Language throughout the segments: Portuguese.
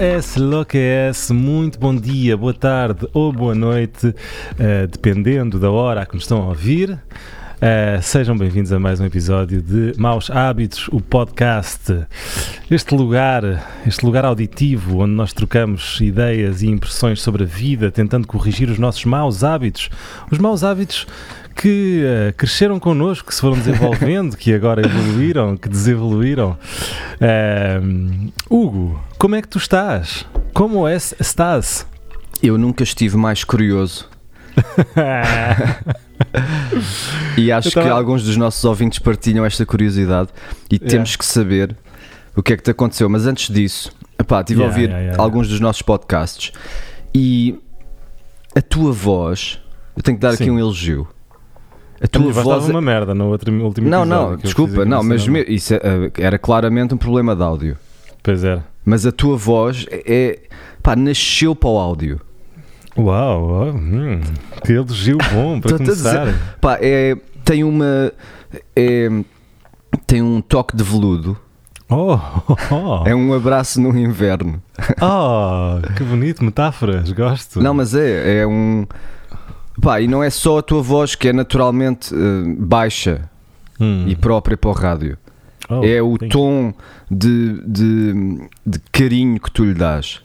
es lo que? Muito bom dia, boa tarde ou boa noite, uh, dependendo da hora que nos estão a ouvir. Uh, sejam bem-vindos a mais um episódio de Maus Hábitos, o podcast. Este lugar, este lugar auditivo onde nós trocamos ideias e impressões sobre a vida, tentando corrigir os nossos maus hábitos. Os maus hábitos que uh, cresceram connosco, que se foram desenvolvendo, que agora evoluíram, que desevoluíram. Uh, Hugo, como é que tu estás? Como é estás? Eu nunca estive mais curioso. e acho tava... que alguns dos nossos ouvintes partilham esta curiosidade e yeah. temos que saber o que é que te aconteceu. Mas antes disso, epá, estive yeah, a ouvir yeah, alguns dos nossos podcasts e a tua voz, eu tenho que dar Sim. aqui um elogio. A tua a voz é uma merda no outro último Não, não, desculpa, não, mas me, isso é, era claramente um problema de áudio. Pois era. Mas a tua voz é, é pá, nasceu para o áudio. Uau, hum, que elogio bom para começar. Dizer, pá, é, tem uma. É, tem um toque de veludo. Oh, oh, oh. É um abraço no inverno. Oh, que bonito, metáforas, gosto. Não, mas é, é um. Pá, e não é só a tua voz que é naturalmente uh, baixa hum. e própria para o rádio. Oh, é o tom de, de, de carinho que tu lhe dás.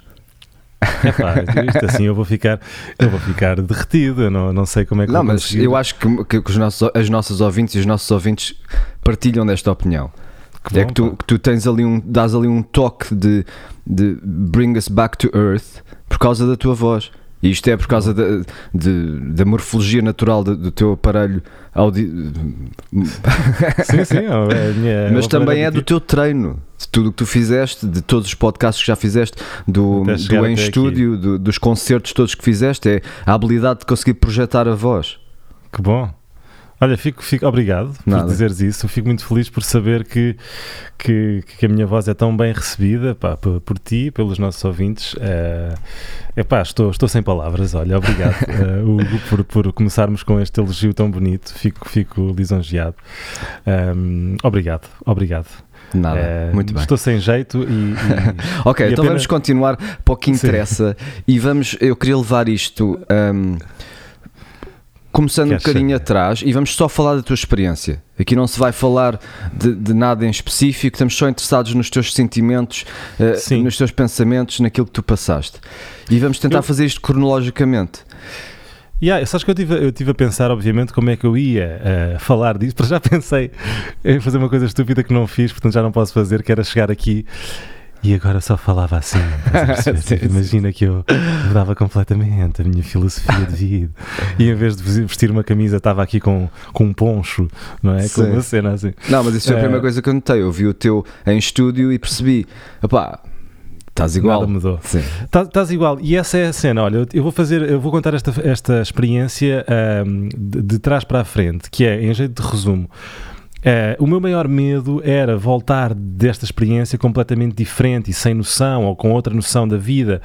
Epá, isto assim eu vou ficar, eu vou ficar derretido, eu não, não sei como é que Não, mas conseguir. eu acho que, que os nossos, as nossas ouvintes e os nossos ouvintes partilham desta opinião. Que é bom, que, tu, que tu tens ali um, dás ali um toque de, de bring us back to earth por causa da tua voz. E isto é por causa da, de, da morfologia natural do, do teu aparelho audi... Sim, sim. É minha, Mas também é do teu treino, de tudo o que tu fizeste, de todos os podcasts que já fizeste, do, do em estúdio, do, dos concertos todos que fizeste, é a habilidade de conseguir projetar a voz. Que bom. Olha, fico, fico obrigado Nada. por dizeres isso. Fico muito feliz por saber que, que, que a minha voz é tão bem recebida pá, por, por ti, pelos nossos ouvintes. Uh, epá, estou, estou sem palavras. Olha, obrigado, uh, Hugo, por, por começarmos com este elogio tão bonito. Fico, fico lisonjeado. Um, obrigado, obrigado. Nada, é, muito bem. Estou sem jeito e. e ok, e então vamos continuar para o que interessa Sim. e vamos. Eu queria levar isto. Um, começando um bocadinho saber? atrás e vamos só falar da tua experiência. Aqui não se vai falar de, de nada em específico, estamos só interessados nos teus sentimentos, uh, nos teus pensamentos, naquilo que tu passaste. E vamos tentar eu... fazer isto cronologicamente. Yeah, sabes que eu tive, eu tive a pensar, obviamente, como é que eu ia uh, falar disso, mas já pensei em fazer uma coisa estúpida que não fiz, portanto já não posso fazer, que era chegar aqui e agora só falava assim. Tipo, imagina que eu mudava completamente a minha filosofia de vida. E em vez de vestir uma camisa, estava aqui com, com um poncho, não é? Com uma cena assim. Não, mas isso foi a primeira eh, coisa que eu notei. Eu vi o teu em estúdio e percebi, opá, Estás igual. Nada mudou. Estás tá, igual. E essa é a cena. Olha, eu vou fazer, eu vou contar esta, esta experiência um, de, de, trás para a frente, que é, em jeito de resumo, Uh, o meu maior medo era voltar desta experiência completamente diferente e sem noção ou com outra noção da vida.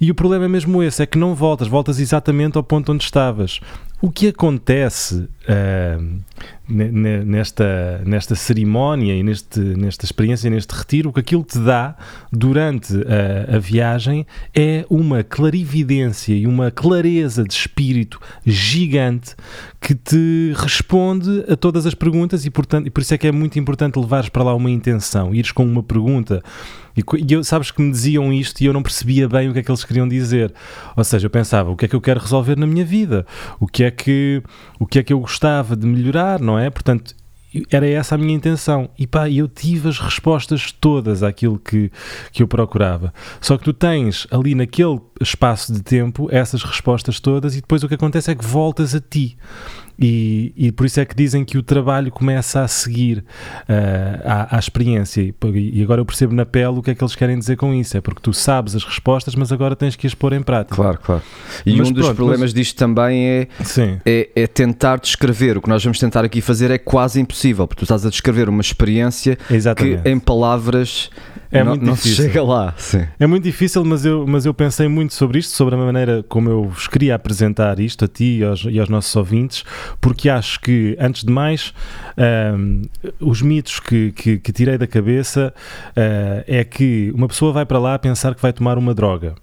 E o problema é mesmo esse: é que não voltas, voltas exatamente ao ponto onde estavas. O que acontece uh, nesta, nesta cerimónia e neste, nesta experiência, neste retiro, o que aquilo te dá durante a, a viagem é uma clarividência e uma clareza de espírito gigante que te responde a todas as perguntas e, portanto, e por isso é que é muito importante levares para lá uma intenção, ires com uma pergunta e, e eu, sabes que me diziam isto e eu não percebia bem o que é que eles queriam dizer. Ou seja, eu pensava, o que é que eu quero resolver na minha vida? O que é que, o que, é que eu gostava de melhorar, não é? Portanto, era essa a minha intenção. E pá, eu tive as respostas todas àquilo que, que eu procurava. Só que tu tens ali naquele espaço de tempo essas respostas todas e depois o que acontece é que voltas a ti. E, e, por isso é que dizem que o trabalho começa a seguir uh, à, à, experiência. E agora eu percebo na pele o que é que eles querem dizer com isso. É porque tu sabes as respostas, mas agora tens que as pôr em prática. Claro, claro. E mas um dos problemas mas... disto também é, é, é, tentar descrever. O que nós vamos tentar aqui fazer é quase impossível, porque tu estás a descrever uma experiência Exatamente. que em palavras É não, muito não difícil. chega lá. Sim. É muito difícil, mas eu, mas eu pensei muito sobre isto, sobre a maneira como eu vos queria apresentar isto a ti e aos, e aos nossos ouvintes, porque acho que, antes de mais, um, os mitos que, que, que, tirei da cabeça uh, é que uma pessoa vai para lá a pensar que vai tomar uma droga.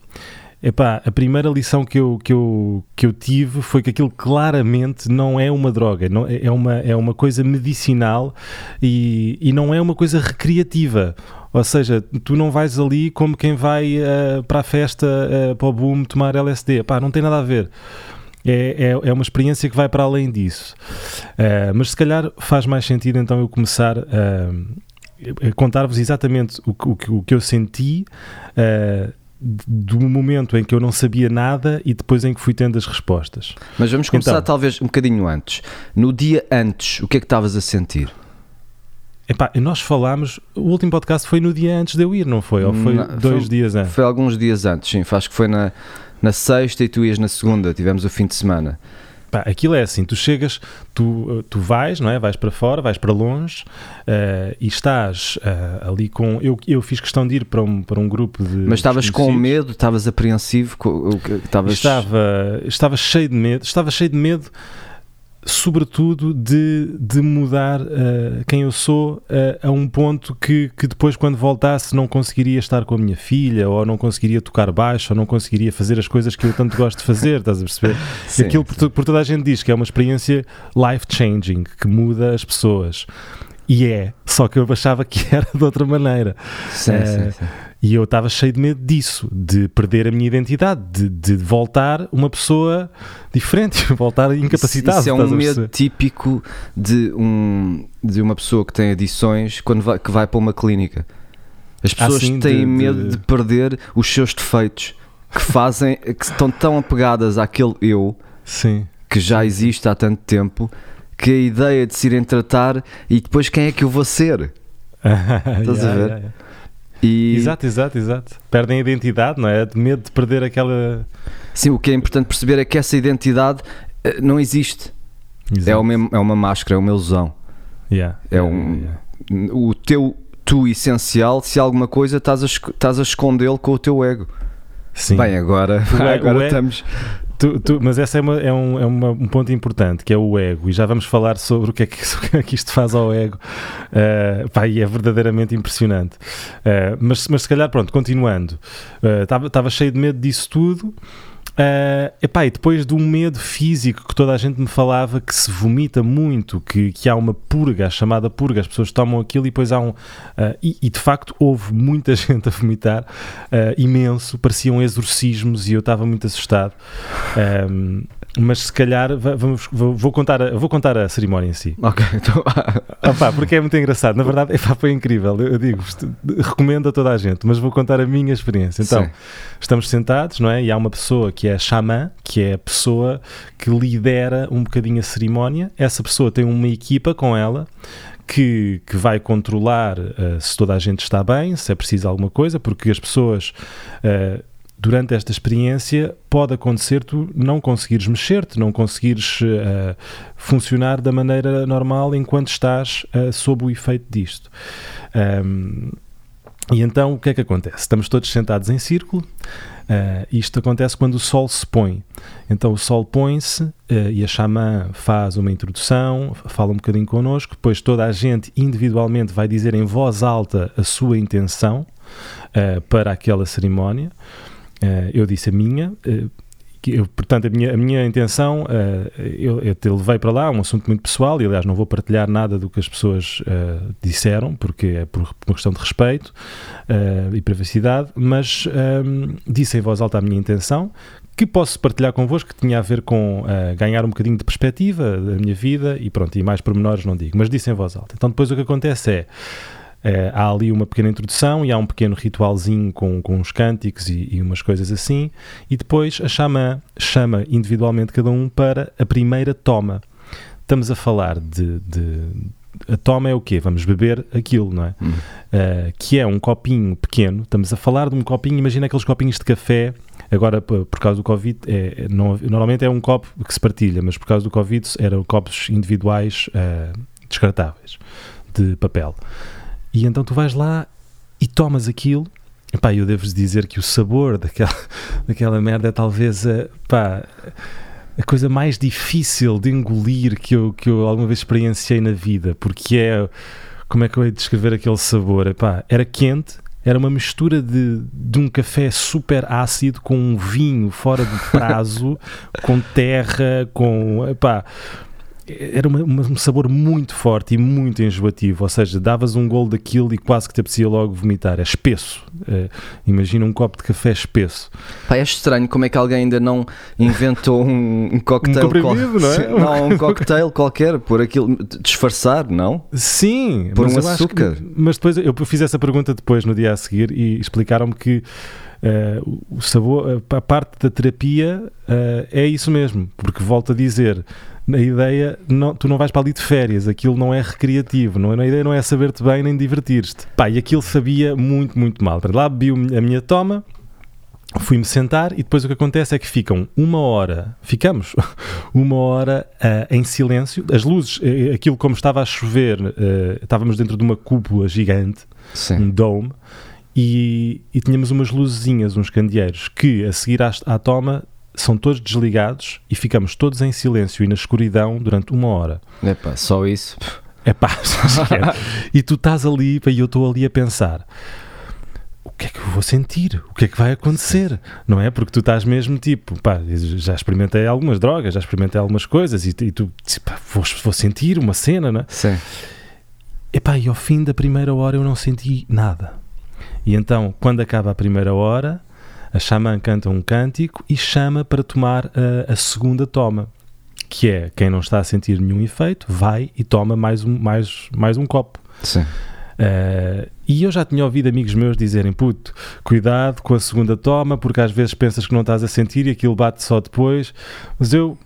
Epá, a primeira lição que eu, que, eu, que eu tive foi que aquilo claramente não é uma droga, não, é, uma, é uma coisa medicinal e, e não é uma coisa recreativa. Ou seja, tu não vais ali como quem vai uh, para a festa, uh, para o boom, tomar LSD. Epá, não tem nada a ver. É, é, é, uma experiência que vai para além disso. Uh, mas se calhar faz mais sentido então eu começar a contar-vos exatamente o, o, o, que eu senti do momento em que eu não sabia nada e depois em que fui tendo as respostas. Mas vamos começar então, talvez um bocadinho antes. No dia antes, o que é que estavas a sentir? Epá, nós falámos, o último podcast foi no dia antes de eu ir, não foi? Ou foi não, dois foi, dias antes? Foi alguns dias antes, sim. Acho que foi na, na sexta e tu ias na segunda, tivemos o fim de semana. Pá, aquilo é assim, tu chegas, tu, tu vais, não é? Vais para fora, vais para longe uh, e estás uh, ali com. Eu, eu fiz questão de ir para um, para um grupo de. Mas estavas com medo, estavas apreensivo? Estavas... Estava, estava cheio de medo, estava cheio de medo sobretudo de, de mudar uh, quem eu sou uh, a um ponto que, que depois quando voltasse não conseguiria estar com a minha filha ou não conseguiria tocar baixo ou não conseguiria fazer as coisas que eu tanto gosto de fazer, estás a perceber? Sim, Aquilo por, por, toda a gente diz que é uma experiência life-changing, que muda as pessoas. E é, só que eu achava que era de outra maneira. Sim, uh, sim, sim. E eu estava cheio de medo disso, de perder a minha identidade, de, de voltar uma pessoa diferente, voltar incapacitado. Isso, isso é um medo típico de, um, de uma pessoa que tem adições quando vai, que vai para uma clínica. As pessoas assim, têm de, medo de... de perder os seus defeitos que fazem, que estão tão apegadas àquele eu Sim. que já existe há tanto tempo que a ideia de se irem tratar e depois quem é que eu vou ser? Estás yeah, a ver? Yeah, yeah. E... Exato, exato, exato. Perdem a identidade, não é? De medo de perder aquela. Sim, o que é importante perceber é que essa identidade eh, não existe. É, uma, é uma máscara, é uma ilusão. Yeah. É um, yeah. O teu tu essencial, se alguma coisa estás a, estás a escondê-lo com o teu ego. Sim. Bem, agora, agora estamos. Tu, tu, mas esse é, uma, é, um, é uma, um ponto importante, que é o ego, e já vamos falar sobre o que é que, o que, é que isto faz ao ego, uh, pá, e é verdadeiramente impressionante. Uh, mas, mas se calhar, pronto, continuando, estava uh, cheio de medo disso tudo, Uh, epá, e depois de um medo físico que toda a gente me falava que se vomita muito, que, que há uma purga, a chamada purga, as pessoas tomam aquilo e depois há um. Uh, e, e, de facto houve muita gente a vomitar, uh, imenso, pareciam exorcismos e eu estava muito assustado. Um, mas se calhar vamos, vou, contar a, vou contar a cerimónia em si. Ok, então. Opa, porque é muito engraçado. Na verdade, epá, foi incrível. Eu, eu digo, recomendo a toda a gente, mas vou contar a minha experiência. Então, Sim. estamos sentados, não é? E há uma pessoa que é xamã, que é a pessoa que lidera um bocadinho a cerimónia. Essa pessoa tem uma equipa com ela que, que, vai controlar uh, se toda a gente está bem, se é preciso alguma coisa, porque as pessoas. Uh, durante esta experiência pode acontecer tu não conseguires mexer-te, não conseguires uh, funcionar da maneira normal enquanto estás uh, sob o efeito disto. Um, e então o que é que acontece? Estamos todos sentados em círculo. Uh, isto acontece quando o sol se põe. Então o sol põe-se uh, e a xamã faz uma introdução, fala um bocadinho connosco, depois toda a gente individualmente vai dizer em voz alta a sua intenção uh, para aquela cerimónia. Uh, eu disse a minha. Uh, eu, portanto, a minha, a minha intenção, uh, eu, eu te levei para lá, um assunto muito pessoal, e aliás não vou partilhar nada do que as pessoas uh, disseram, porque é por, uma questão de respeito uh, e privacidade, mas um, disse em voz alta a minha intenção, que posso partilhar convosco, que tinha a ver com ganhar um bocadinho de perspectiva da minha vida, e pronto, e mais pormenores não digo, mas disse em voz alta. Então depois o que acontece é Uh, há ali uma pequena introdução e há um pequeno ritualzinho com, com uns cânticos e, e, umas coisas assim, e depois a xamã chama individualmente cada um para a primeira toma. Estamos a falar de, de a toma é o quê? Vamos beber aquilo, não é? Hum. Uh, que é um copinho pequeno. Estamos a falar de um copinho, imagina aqueles copinhos de café. Agora, por causa do Covid, é, é, não, normalmente é um copo que se partilha, mas por causa do Covid eram copos individuais uh, descartáveis de papel. E então tu vais lá e tomas aquilo. Pá, eu devo-vos dizer que o sabor daquela, daquela merda é talvez a, pá, a coisa mais difícil de engolir que eu, que eu alguma vez experienciei na vida, porque é. Como é que eu ia descrever aquele sabor? Epá, era quente, era uma mistura de, de um café super ácido com um vinho fora de prazo, com terra, com. Epá, era uma, uma, um sabor muito forte e muito enjoativo, ou seja, davas um gol daquilo e quase que te apetecia logo vomitar. É espesso. É, imagina um copo de café espesso. Pá, é estranho como é que alguém ainda não inventou um, um cocktail. Um não é? Não, um cocktail qualquer, por aquilo, disfarçar, não? Sim, por um açúcar. Que, mas depois eu fiz essa pergunta depois no dia a seguir e explicaram-me que Uh, o sabor, a parte da terapia uh, é isso mesmo, porque volto a dizer, a ideia, não, tu não vais para ali de férias, aquilo não é recreativo, não, é, a ideia não é saber-te bem nem divertir-te. Pá, e aquilo sabia muito, muito mal. Lá bebi a minha toma, fui-me sentar e depois o que acontece é que ficam uma hora, ficamos uma hora uh, em silêncio, as luzes, eh, aquilo como estava a chover, uh, estávamos dentro de uma cúpula gigante, Sim. um dome, e, e, tínhamos umas luzinhas, uns candeeiros, que a seguir à, à toma são todos desligados e ficamos todos em silêncio e na escuridão durante uma hora. É pá, só isso. É pá, e tu estás ali e eu estou ali a pensar o que é que eu vou sentir? O que é que vai acontecer? Não é? Porque tu estás mesmo tipo, pá, já experimentei algumas drogas, já experimentei algumas coisas e, e tu, vou, vou, sentir uma cena, não é? Sim. Epá, e ao fim da primeira hora eu não senti nada. E então, quando acaba a primeira hora, a xamã canta um cântico e chama para tomar a, a segunda toma que é quem não está a sentir nenhum efeito vai e toma mais um, mais, mais um copo. Sim. Uh, e eu já tinha ouvido amigos meus dizerem: puto, cuidado com a segunda toma, porque às vezes pensas que não estás a sentir e aquilo bate só depois. Mas eu,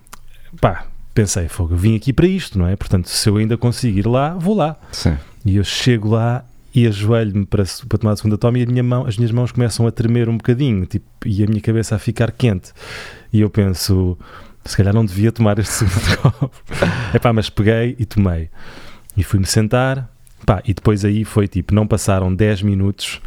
pá, pensei: fogo, vim aqui para isto, não é? Portanto, se eu ainda conseguir ir lá, vou lá. Sim. E eu chego lá e ajoelho-me para, para tomar a segunda toma e a minha mão, as minhas mãos começam a tremer um bocadinho tipo, e a minha cabeça a ficar quente. E eu penso, se calhar não devia tomar este segundo copo. Epá, mas peguei e tomei. E fui-me sentar, pá, e depois aí foi tipo, não passaram 10 minutos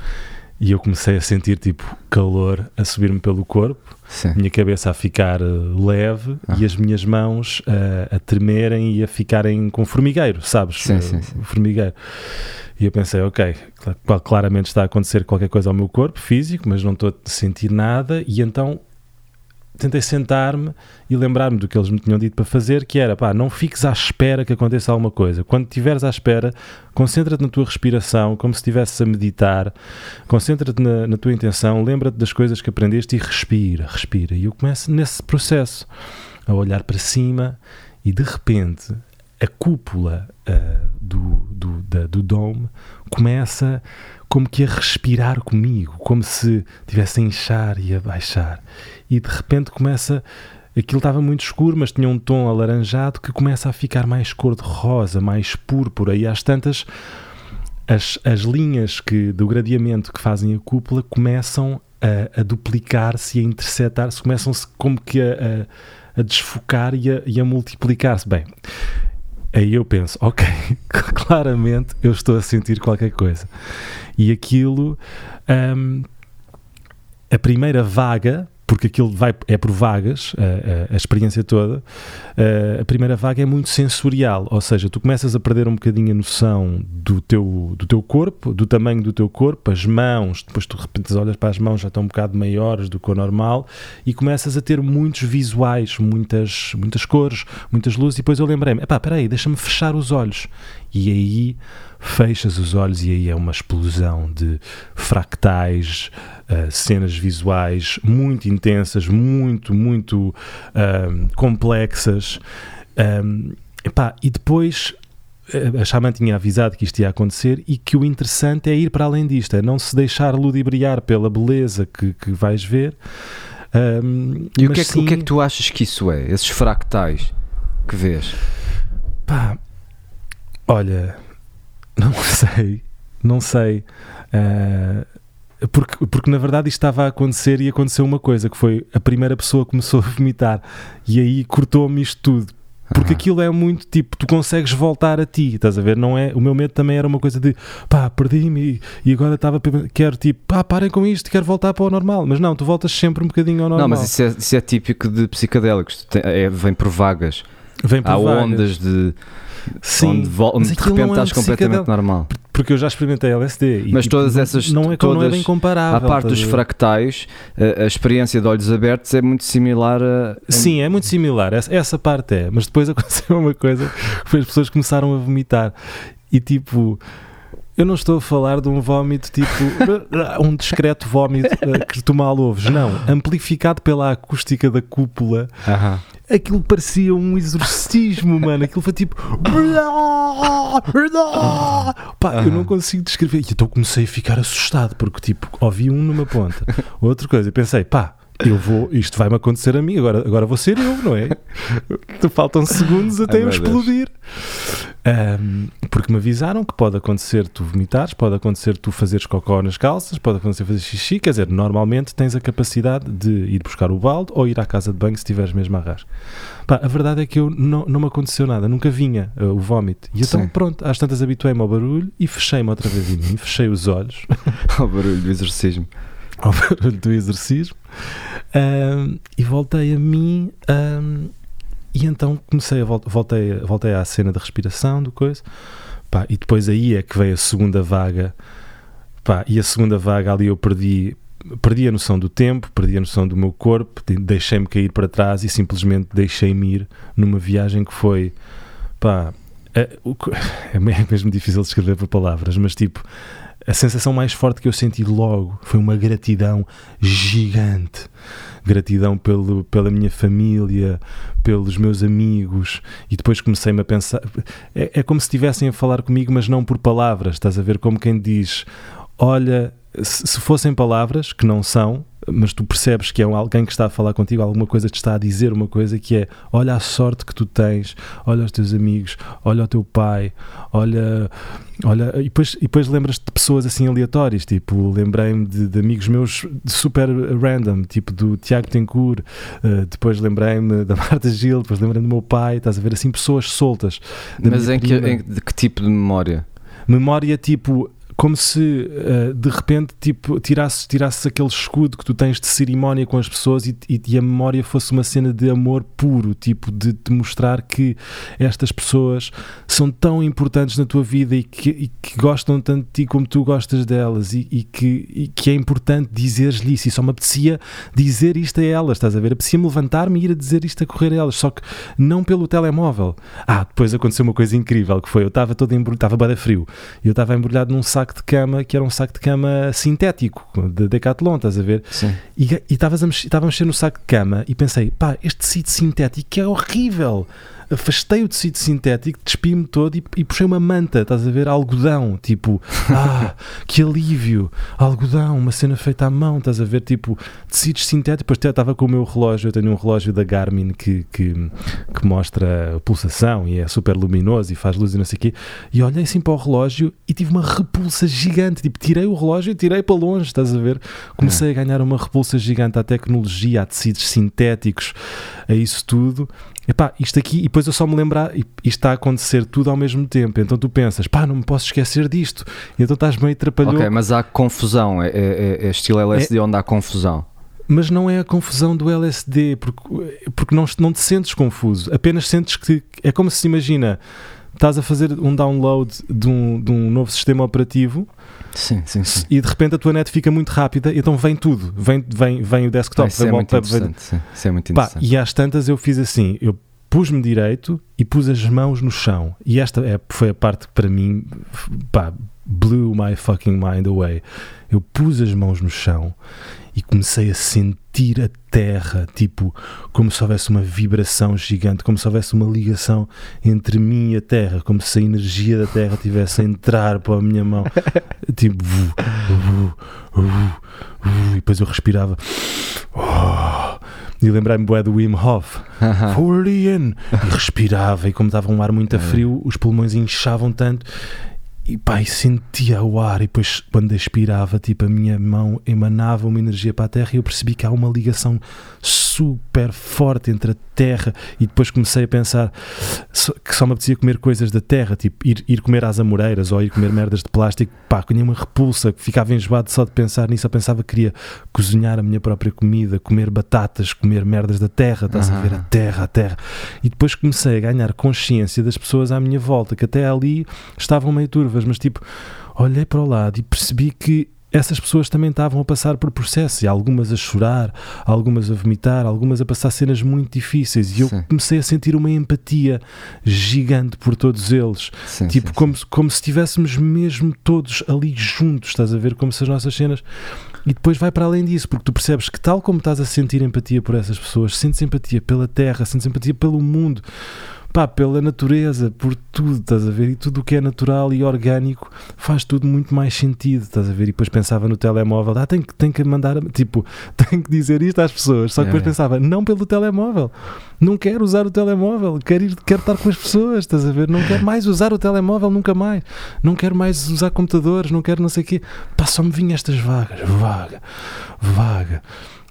e eu comecei a sentir tipo calor a subir-me pelo corpo, Sim. minha cabeça a ficar uh, leve ah. e as minhas mãos uh, a tremerem e a ficarem com formigueiro, sabes? Sim, sim, sim. Formigueiro. E eu pensei, ok, claramente está a acontecer qualquer coisa ao meu corpo físico, mas não estou a sentir nada, e então tentei sentar-me e lembrar-me do que eles me tinham dito para fazer, que era, pá, não fiques à espera que aconteça alguma coisa. Quando estiveres à espera, concentra-te na tua respiração, como se estivesses a meditar, concentra-te na, na, tua intenção, lembra-te das coisas que aprendeste e respira, respira. E eu começo nesse processo, a olhar para cima e de repente a cúpula uh, do, do, da, do dome começa como que a respirar comigo, como se estivesse a inchar e a baixar. E de repente começa. Aquilo estava muito escuro, mas tinha um tom alaranjado que começa a ficar mais cor-de-rosa, mais púrpura, e às tantas. As, as linhas que, do gradeamento que fazem a cúpula começam a, a duplicar-se a interceptar-se, começam-se como que a, a, a desfocar e a, e a multiplicar-se. Bem, aí eu penso, ok, claramente eu estou a sentir qualquer coisa. E aquilo, um, a primeira vaga porque aquilo vai, é por vagas, a, a, a experiência toda. A, a primeira vaga é muito sensorial, ou seja, tu começas a perder um bocadinho a noção do teu, do teu corpo, do tamanho do teu corpo, as mãos, depois tu de repente olhas para as mãos já estão um bocado maiores do que o normal e começas a ter muitos visuais, muitas, muitas cores, muitas luzes. E depois eu lembrei-me: epá, peraí, deixa-me fechar os olhos. E aí fechas os olhos e aí é uma explosão de fractais, uh, cenas visuais muito intensas, muito, muito complexas. Um, epá, e depois eh, a Xamã tinha avisado que isto ia acontecer e que o interessante é ir para além disto, é não se deixar ludibriar pela beleza que, que vais ver. Um, e o que, é que, sim... o que é que tu achas que isso é? Esses fractais que vês? Pá, olha, não sei, não sei. Uh, porque, porque na verdade isto estava a acontecer e aconteceu uma coisa, que foi a primeira pessoa começou a vomitar e aí cortou-me isto tudo. Porque uhum. aquilo é muito tipo, tu consegues voltar a ti, estás a ver? Não é, o meu medo também era uma coisa de pá, perdi-me e agora estava, quero tipo, pá, parem com isto, quero voltar para o normal. Mas não, tu voltas sempre um bocadinho ao normal. Não, mas isso é, isso é típico de psicodélicos, é, vem por vagas. Vem por Há vagas. ondas de Sim, onde, de repente é estás completamente normal. Porque eu já experimentei LSD. E, Mas tipo, todas essas. Não é, todas, não é bem comparável. A parte dos fractais, a, a, experiência de olhos abertos é muito similar a. Sim, é muito similar. Essa, essa parte é. Mas depois aconteceu uma coisa que foi as pessoas começaram a vomitar. E tipo. Eu não estou a falar de um vómito tipo um discreto vómito uh, que tu mal ouves, não. Amplificado pela acústica da cúpula. Uh -huh aquilo parecia um exorcismo, mano. Aquilo foi tipo. Pá, eu não consigo descrever. E então comecei a ficar assustado, porque tipo, ouvi um numa ponta, outra coisa. E pensei, pá, eu vou, isto vai-me acontecer a mim, agora, agora vou ser eu, não é? Faltam segundos até Ai, eu explodir. Um, porque me avisaram que pode acontecer tu vomitares, pode acontecer tu fazeres cocó nas calças, pode acontecer fazer xixi, quer dizer, normalmente tens a capacidade de ir buscar o balde ou ir à casa de banho se estiveres mesmo a rasca. Pá, a verdade é que eu não, não me aconteceu nada, nunca vinha uh, o vómito. E então, Sim. pronto, às tantas habituei-me ao barulho e fechei-me outra vez em mim, fechei os olhos. ao barulho do exorcismo. ao barulho do exorcismo um, e voltei a mim um, e então comecei a voltei, voltei à cena da respiração do coisa pá, e depois aí é que veio a segunda vaga pá, e a segunda vaga ali eu perdi perdi a noção do tempo, perdi a noção do meu corpo, deixei-me cair para trás e simplesmente deixei-me ir numa viagem que foi pá, é, é mesmo difícil de escrever por palavras, mas tipo a sensação mais forte que eu senti logo foi uma gratidão gigante. Gratidão pelo, pela minha família, pelos meus amigos, e depois comecei-me a pensar. É, é como se estivessem a falar comigo, mas não por palavras, estás a ver? Como quem diz: Olha, se fossem palavras, que não são, mas tu percebes que é alguém que está a falar contigo, alguma coisa te está a dizer uma coisa que é olha a sorte que tu tens, olha os teus amigos, olha o teu pai, olha, olha e depois, e depois lembras-te de pessoas assim aleatórias, tipo, lembrei-me de, de, amigos meus super random, tipo do Tiago Tencourt, uh, depois lembrei-me da Marta Gil, depois lembrei-me do meu pai, estás a ver assim pessoas soltas. Mas em que, em, que tipo de memória? Memória tipo como se uh, de repente tipo, tirasses, tirasses aquele escudo que tu tens de cerimónia com as pessoas e, e, e, a memória fosse uma cena de amor puro, tipo de te mostrar que estas pessoas são tão importantes na tua vida e que, e que gostam tanto de ti como tu gostas delas e, que, que é importante dizeres-lhe isso. E só me apetecia dizer isto a elas, estás a ver? Apetecia-me levantar-me e ir a dizer isto a correr a elas, só que não pelo telemóvel. Ah, depois aconteceu uma coisa incrível que foi: eu estava todo embrulhado, estava frio, eu estava embrulhado num saco saco de cama que era um saco de cama sintético, de Decathlon, estás a ver? Sim. E, estava a mexer no saco de cama e pensei, pá, este tecido sintético é horrível afastei o tecido sintético, despi-me todo e, e, puxei uma manta, estás a ver? Algodão, tipo, ah, que alívio, algodão, uma cena feita à mão, estás a ver? Tipo, tecidos sintéticos. Depois estava com o meu relógio, eu tenho um relógio da Garmin que, que, que mostra a pulsação e é super luminoso e faz luz e não sei o quê. E olhei assim para o relógio e tive uma repulsa gigante. Tipo, tirei o relógio e tirei para longe, estás a ver? Comecei a ganhar uma repulsa gigante à tecnologia, a tecidos sintéticos, a isso tudo. Epá, isto aqui, e depois eu só me lembrar, isto está a acontecer tudo ao mesmo tempo, então tu pensas, pá, não me posso esquecer disto, e então estás meio atrapalhado. Ok, mas há confusão, é, é, é estilo LSD é, onde há confusão. Mas não é a confusão do LSD, porque, porque não, não te sentes confuso, apenas sentes que é como se imagina, estás a fazer um download de um, de um novo sistema operativo Sim, sim, sim. E de repente a tua net fica muito rápida, então vem tudo. Vem, vem, vem o desktop, ah, vem o wallpaper. Vem... Isso é muito interessante. Pá, e às tantas eu fiz assim, eu pus-me direito e pus as mãos no chão. E esta é, foi a parte que para mim pá, blew my fucking mind away. Eu pus as mãos no chão e comecei a sentir a terra, tipo, como se houvesse uma vibração gigante, como se houvesse uma ligação entre mim e a terra, como se a energia da terra tivesse a entrar para a minha mão, tipo, e depois eu respirava. Oh, e lembrei-me bué do Wim Hof, forward in, e respirava, e como estava um ar muito a frio, os pulmões inchavam tanto e pá, e sentia o ar e depois quando expirava, tipo, a minha mão emanava uma energia para a terra e eu percebi que há uma ligação super forte entre a terra e depois comecei a pensar que só me apetecia comer coisas da terra, tipo ir, ir comer às amoreiras ou ir comer merdas de plástico, pá, tinha uma repulsa, ficava enjoado só de pensar nisso, eu pensava que queria cozinhar a minha própria comida, comer batatas, comer merdas da terra, estás uhum. a ver a terra, a terra. E depois comecei a ganhar consciência das pessoas à minha volta, que até ali estavam meio turvas, mas tipo, olhei para o lado e percebi que essas pessoas também estavam a passar por processos, e algumas a chorar, algumas a vomitar, algumas a passar cenas muito difíceis. E eu sim. comecei a sentir uma empatia gigante por todos eles. Sim, tipo, sim, como, como se estivéssemos mesmo todos ali juntos, estás a ver? Como se as nossas cenas. E depois vai para além disso, porque tu percebes que, tal como estás a sentir empatia por essas pessoas, sentes empatia pela terra, sentes empatia pelo mundo pá, pela natureza, por tudo, estás a ver? E tudo o que é natural e orgânico faz tudo muito mais sentido, estás a ver? E depois pensava no telemóvel, ah, tem que, tem que mandar, tipo, tem que dizer isto às pessoas. Só que depois é. pensava, não pelo telemóvel, não quero usar o telemóvel, quero, ir, quero estar com as pessoas, estás a ver? Não quero mais usar o telemóvel, nunca mais. Não quero mais usar computadores, não quero não sei o quê. Pá, só me vinha estas vagas, vaga, vaga.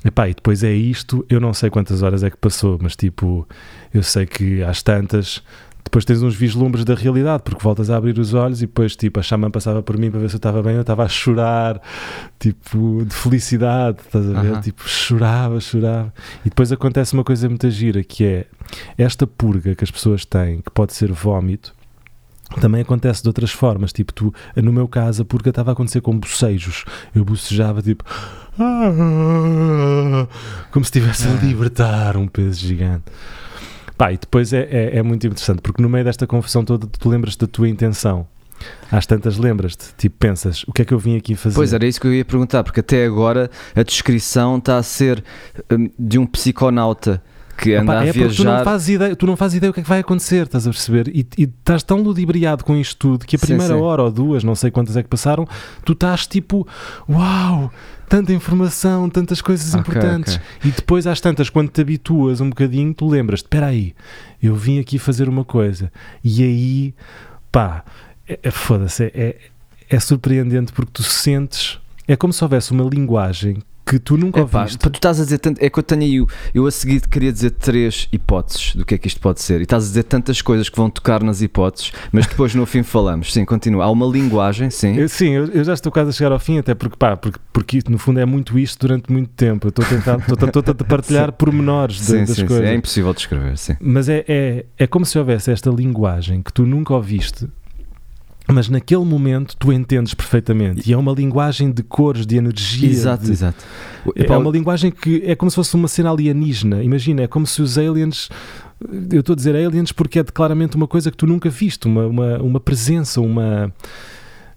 Epá, e depois é isto, eu não sei quantas horas é que passou, mas tipo, eu sei que às tantas, depois tens uns vislumbres da realidade, porque voltas a abrir os olhos e depois, tipo, a chama passava por mim para ver se eu estava bem, eu estava a chorar, tipo, de felicidade, estás a ver? Uh -huh. Tipo, chorava, chorava. E depois acontece uma coisa muito gira, que é esta purga que as pessoas têm, que pode ser vómito, também acontece de outras formas, tipo, tu, no meu caso, a purga estava a acontecer com bocejos. Eu bocejava, tipo, como se estivesse a ah. libertar um peso gigante. Pá, e depois é, é, é, muito interessante, porque no meio desta confusão toda, tu lembras da tua intenção. Às tantas lembras-te, tipo, pensas, o que é que eu vim aqui fazer? Pois era isso que eu ia perguntar, porque até agora a descrição está a ser um, de um psiconauta que anda Opa, a é viajar. Tu não, fazes ideia, tu não fazes ideia o que é que vai acontecer, estás a perceber? E, e estás tão ludibriado com isto tudo que a primeira sim, sim. hora ou duas, não sei quantas é que passaram, tu estás tipo, uau, tanta informação, tantas coisas okay, importantes. Okay. E depois, às tantas, quando te habituas um bocadinho, tu lembras-te: espera aí, eu vim aqui fazer uma coisa. E aí, pá, é, é, foda-se, é, é, é surpreendente porque tu sentes. É como se houvesse uma linguagem que tu nunca Epá, ouviste. Tu estás a dizer tanto, é que eu tenho aí, eu, a seguir queria dizer três hipóteses do que é que isto pode ser. E estás a dizer tantas coisas que vão tocar nas hipóteses, mas depois no fim falamos. Sim, continua. Há uma linguagem, sim. Eu, sim, eu, eu, já estou quase a chegar ao fim, até porque, pá, porque, porque no fundo é muito isto durante muito tempo. Eu estou a tentar, partilhar pormenores de, sim, das sim, coisas. Sim, é impossível descrever, sim. Mas é, é, é como se houvesse esta linguagem que tu nunca ouviste mas naquele momento tu entendes perfeitamente. E é uma linguagem de cores, de energia. Exato, de... exato. É, é uma linguagem que é como se fosse uma cena alienígena. Imagina, é como se os aliens. Eu estou a dizer aliens porque é claramente uma coisa que tu nunca viste, uma, uma, uma presença, uma.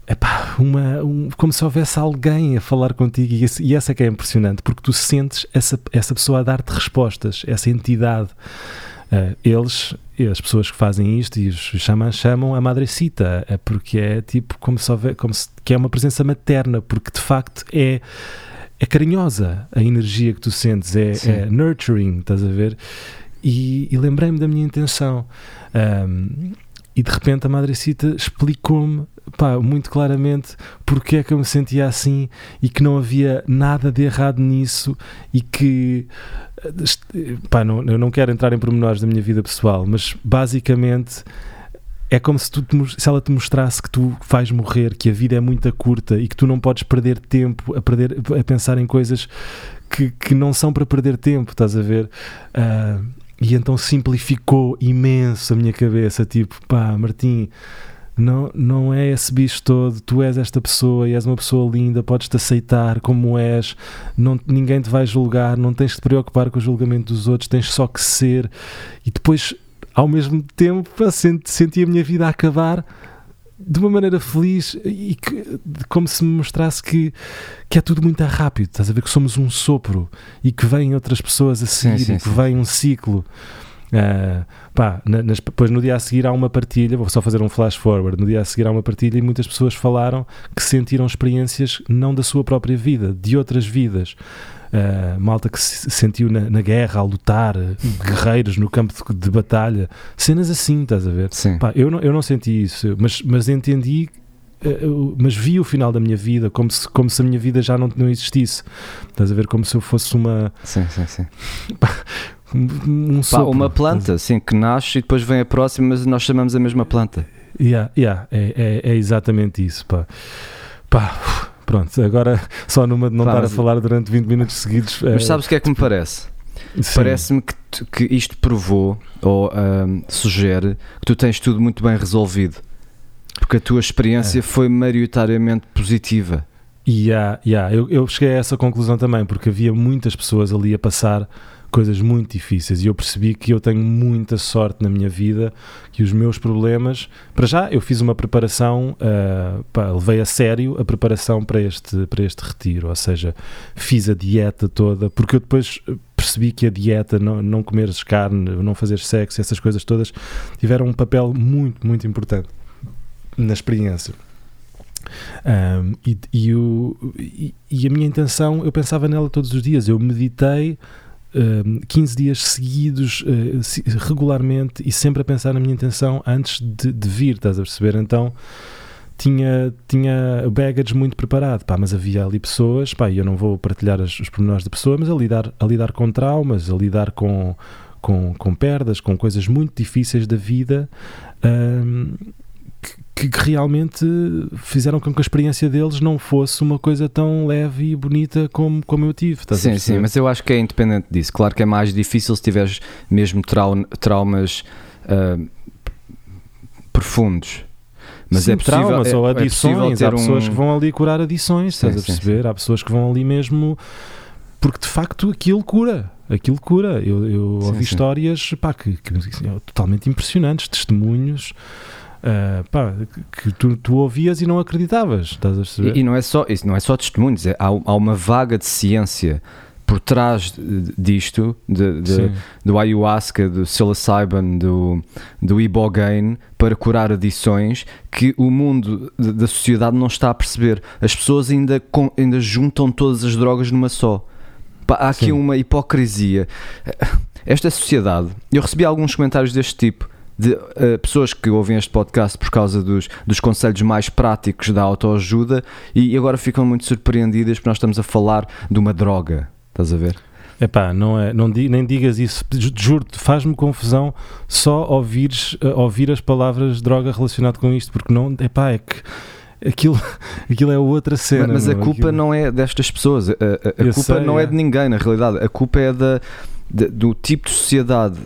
Epá, uma, um, como se houvesse alguém a falar contigo e, esse, e essa é que é impressionante, porque tu sentes essa, essa pessoa a dar-te respostas, essa entidade. Uh, eles, as pessoas que fazem isto e os xamãs chamam a madrecita, é porque é tipo como se, houver, como se que é uma presença materna, porque de facto é é carinhosa a energia que tu sentes, é, é nurturing, estás a ver? E, e lembrei-me da minha intenção. Um, e de repente a Madrecita explicou-me muito claramente porque é que eu me sentia assim e que não havia nada de errado nisso e que pá, não, eu não quero entrar em pormenores da minha vida pessoal, mas basicamente é como se, tu se ela te mostrasse que tu vais morrer, que a vida é muito curta e que tu não podes perder tempo a, perder, a pensar em coisas que, que não são para perder tempo, estás a ver? Uh, e então simplificou imenso a minha cabeça, tipo, pá, Martim, não, não é esse bicho todo, tu és esta pessoa e és uma pessoa linda, podes-te aceitar como és, não, ninguém te vai julgar, não tens de te preocupar com o julgamento dos outros, tens só que ser. E depois, ao mesmo tempo, senti, senti a minha vida a acabar de uma maneira feliz e que, como se me mostrasse que, que é tudo muito rápido, estás a ver que somos um sopro e que vêm outras pessoas a seguir sim, sim, e que sim. vem um ciclo. Uh, pá, nas, depois no dia a seguir há uma partilha, vou só fazer um flash forward. No dia a seguir há uma partilha e muitas pessoas falaram que sentiram experiências não da sua própria vida, de outras vidas. Uh, malta que se sentiu na, na, guerra, a lutar, guerreiros no campo de, de batalha, cenas assim, estás a ver? Sim. Pá, eu, não, eu não senti isso, mas, mas entendi mas vi o final da minha vida como se, como se a minha vida já não, não existisse. Estás a ver como se eu fosse uma. Sim, sim, sim. um Pá, uma planta, sim, que nasce e depois vem a próxima, mas nós chamamos a mesma planta. Yeah, yeah, é, é, é exatamente isso. Pá. Pá, pronto, agora só numa de não estar a falar durante 20 minutos seguidos. Mas é, sabes o que é que me parece? Parece-me que, que isto provou ou um, sugere que tu tens tudo muito bem resolvido. Porque a tua experiência é. foi maioritariamente positiva. Yeah, yeah. Eu, eu cheguei a essa conclusão também, porque havia muitas pessoas ali a passar coisas muito difíceis. E eu percebi que eu tenho muita sorte na minha vida que os meus problemas para já eu fiz uma preparação uh, pá, levei a sério a preparação para este para este retiro. Ou seja fiz a dieta toda porque eu depois percebi que a dieta não, não comeres carne não fazer sexo essas coisas todas tiveram um papel muito muito importante na experiência. Um, e, e, o, e, e, a minha intenção, eu pensava nela todos os dias. Eu meditei 15 dias seguidos, uh, regularmente, e sempre a pensar na minha intenção antes de, de, vir, estás a perceber? Então tinha, tinha o baggage muito preparado, pá, mas havia ali pessoas, pá, eu não vou partilhar os, os pormenores da pessoa, mas a lidar, a lidar com traumas, a lidar com, com, com perdas, com coisas muito difíceis da vida. Um, que, que, realmente fizeram com que a experiência deles não fosse uma coisa tão leve e bonita como, como eu tive. Sim, sim, mas eu acho que é independente disso. Claro que é mais difícil se tiveres mesmo trau traumas uh, profundos. Mas sim, é possível, traumas é, ou é adições. É há pessoas um... que vão ali curar adições, sim, estás a perceber? Sim, há pessoas que vão ali mesmo porque de facto aquilo cura. Aquilo cura. Eu, eu ouvi histórias pá, que, que, que, totalmente impressionantes, testemunhos uh, pá, que tu, tu, ouvias e não acreditavas. Estás a perceber? E, e, não, é só, isso não é só testemunhos, é, há, há uma vaga de ciência por trás disto, de, de, do ayahuasca, do psilocybin, do, do ibogaine, para curar adições, que o mundo da sociedade não está a perceber. As pessoas ainda, ainda juntam todas as drogas numa só. Há aqui Sim. uma hipocrisia. Esta sociedade, eu recebi alguns comentários deste tipo de uh, pessoas que ouvem este podcast por causa dos, dos conselhos mais práticos da autoajuda e agora ficam muito surpreendidas porque nós estamos a falar de uma droga. Estás a ver? Epá, não é, não di, nem digas isso, juro-te, faz-me confusão só ouvires, uh, ouvir as palavras droga relacionado com isto, porque não, epá, é que aquilo, aquilo é outra cena. Mas, mas a culpa aquilo... não é destas pessoas, a, a, a culpa sei, não é. é. de ninguém, na realidade, a culpa é da, de, do tipo de sociedade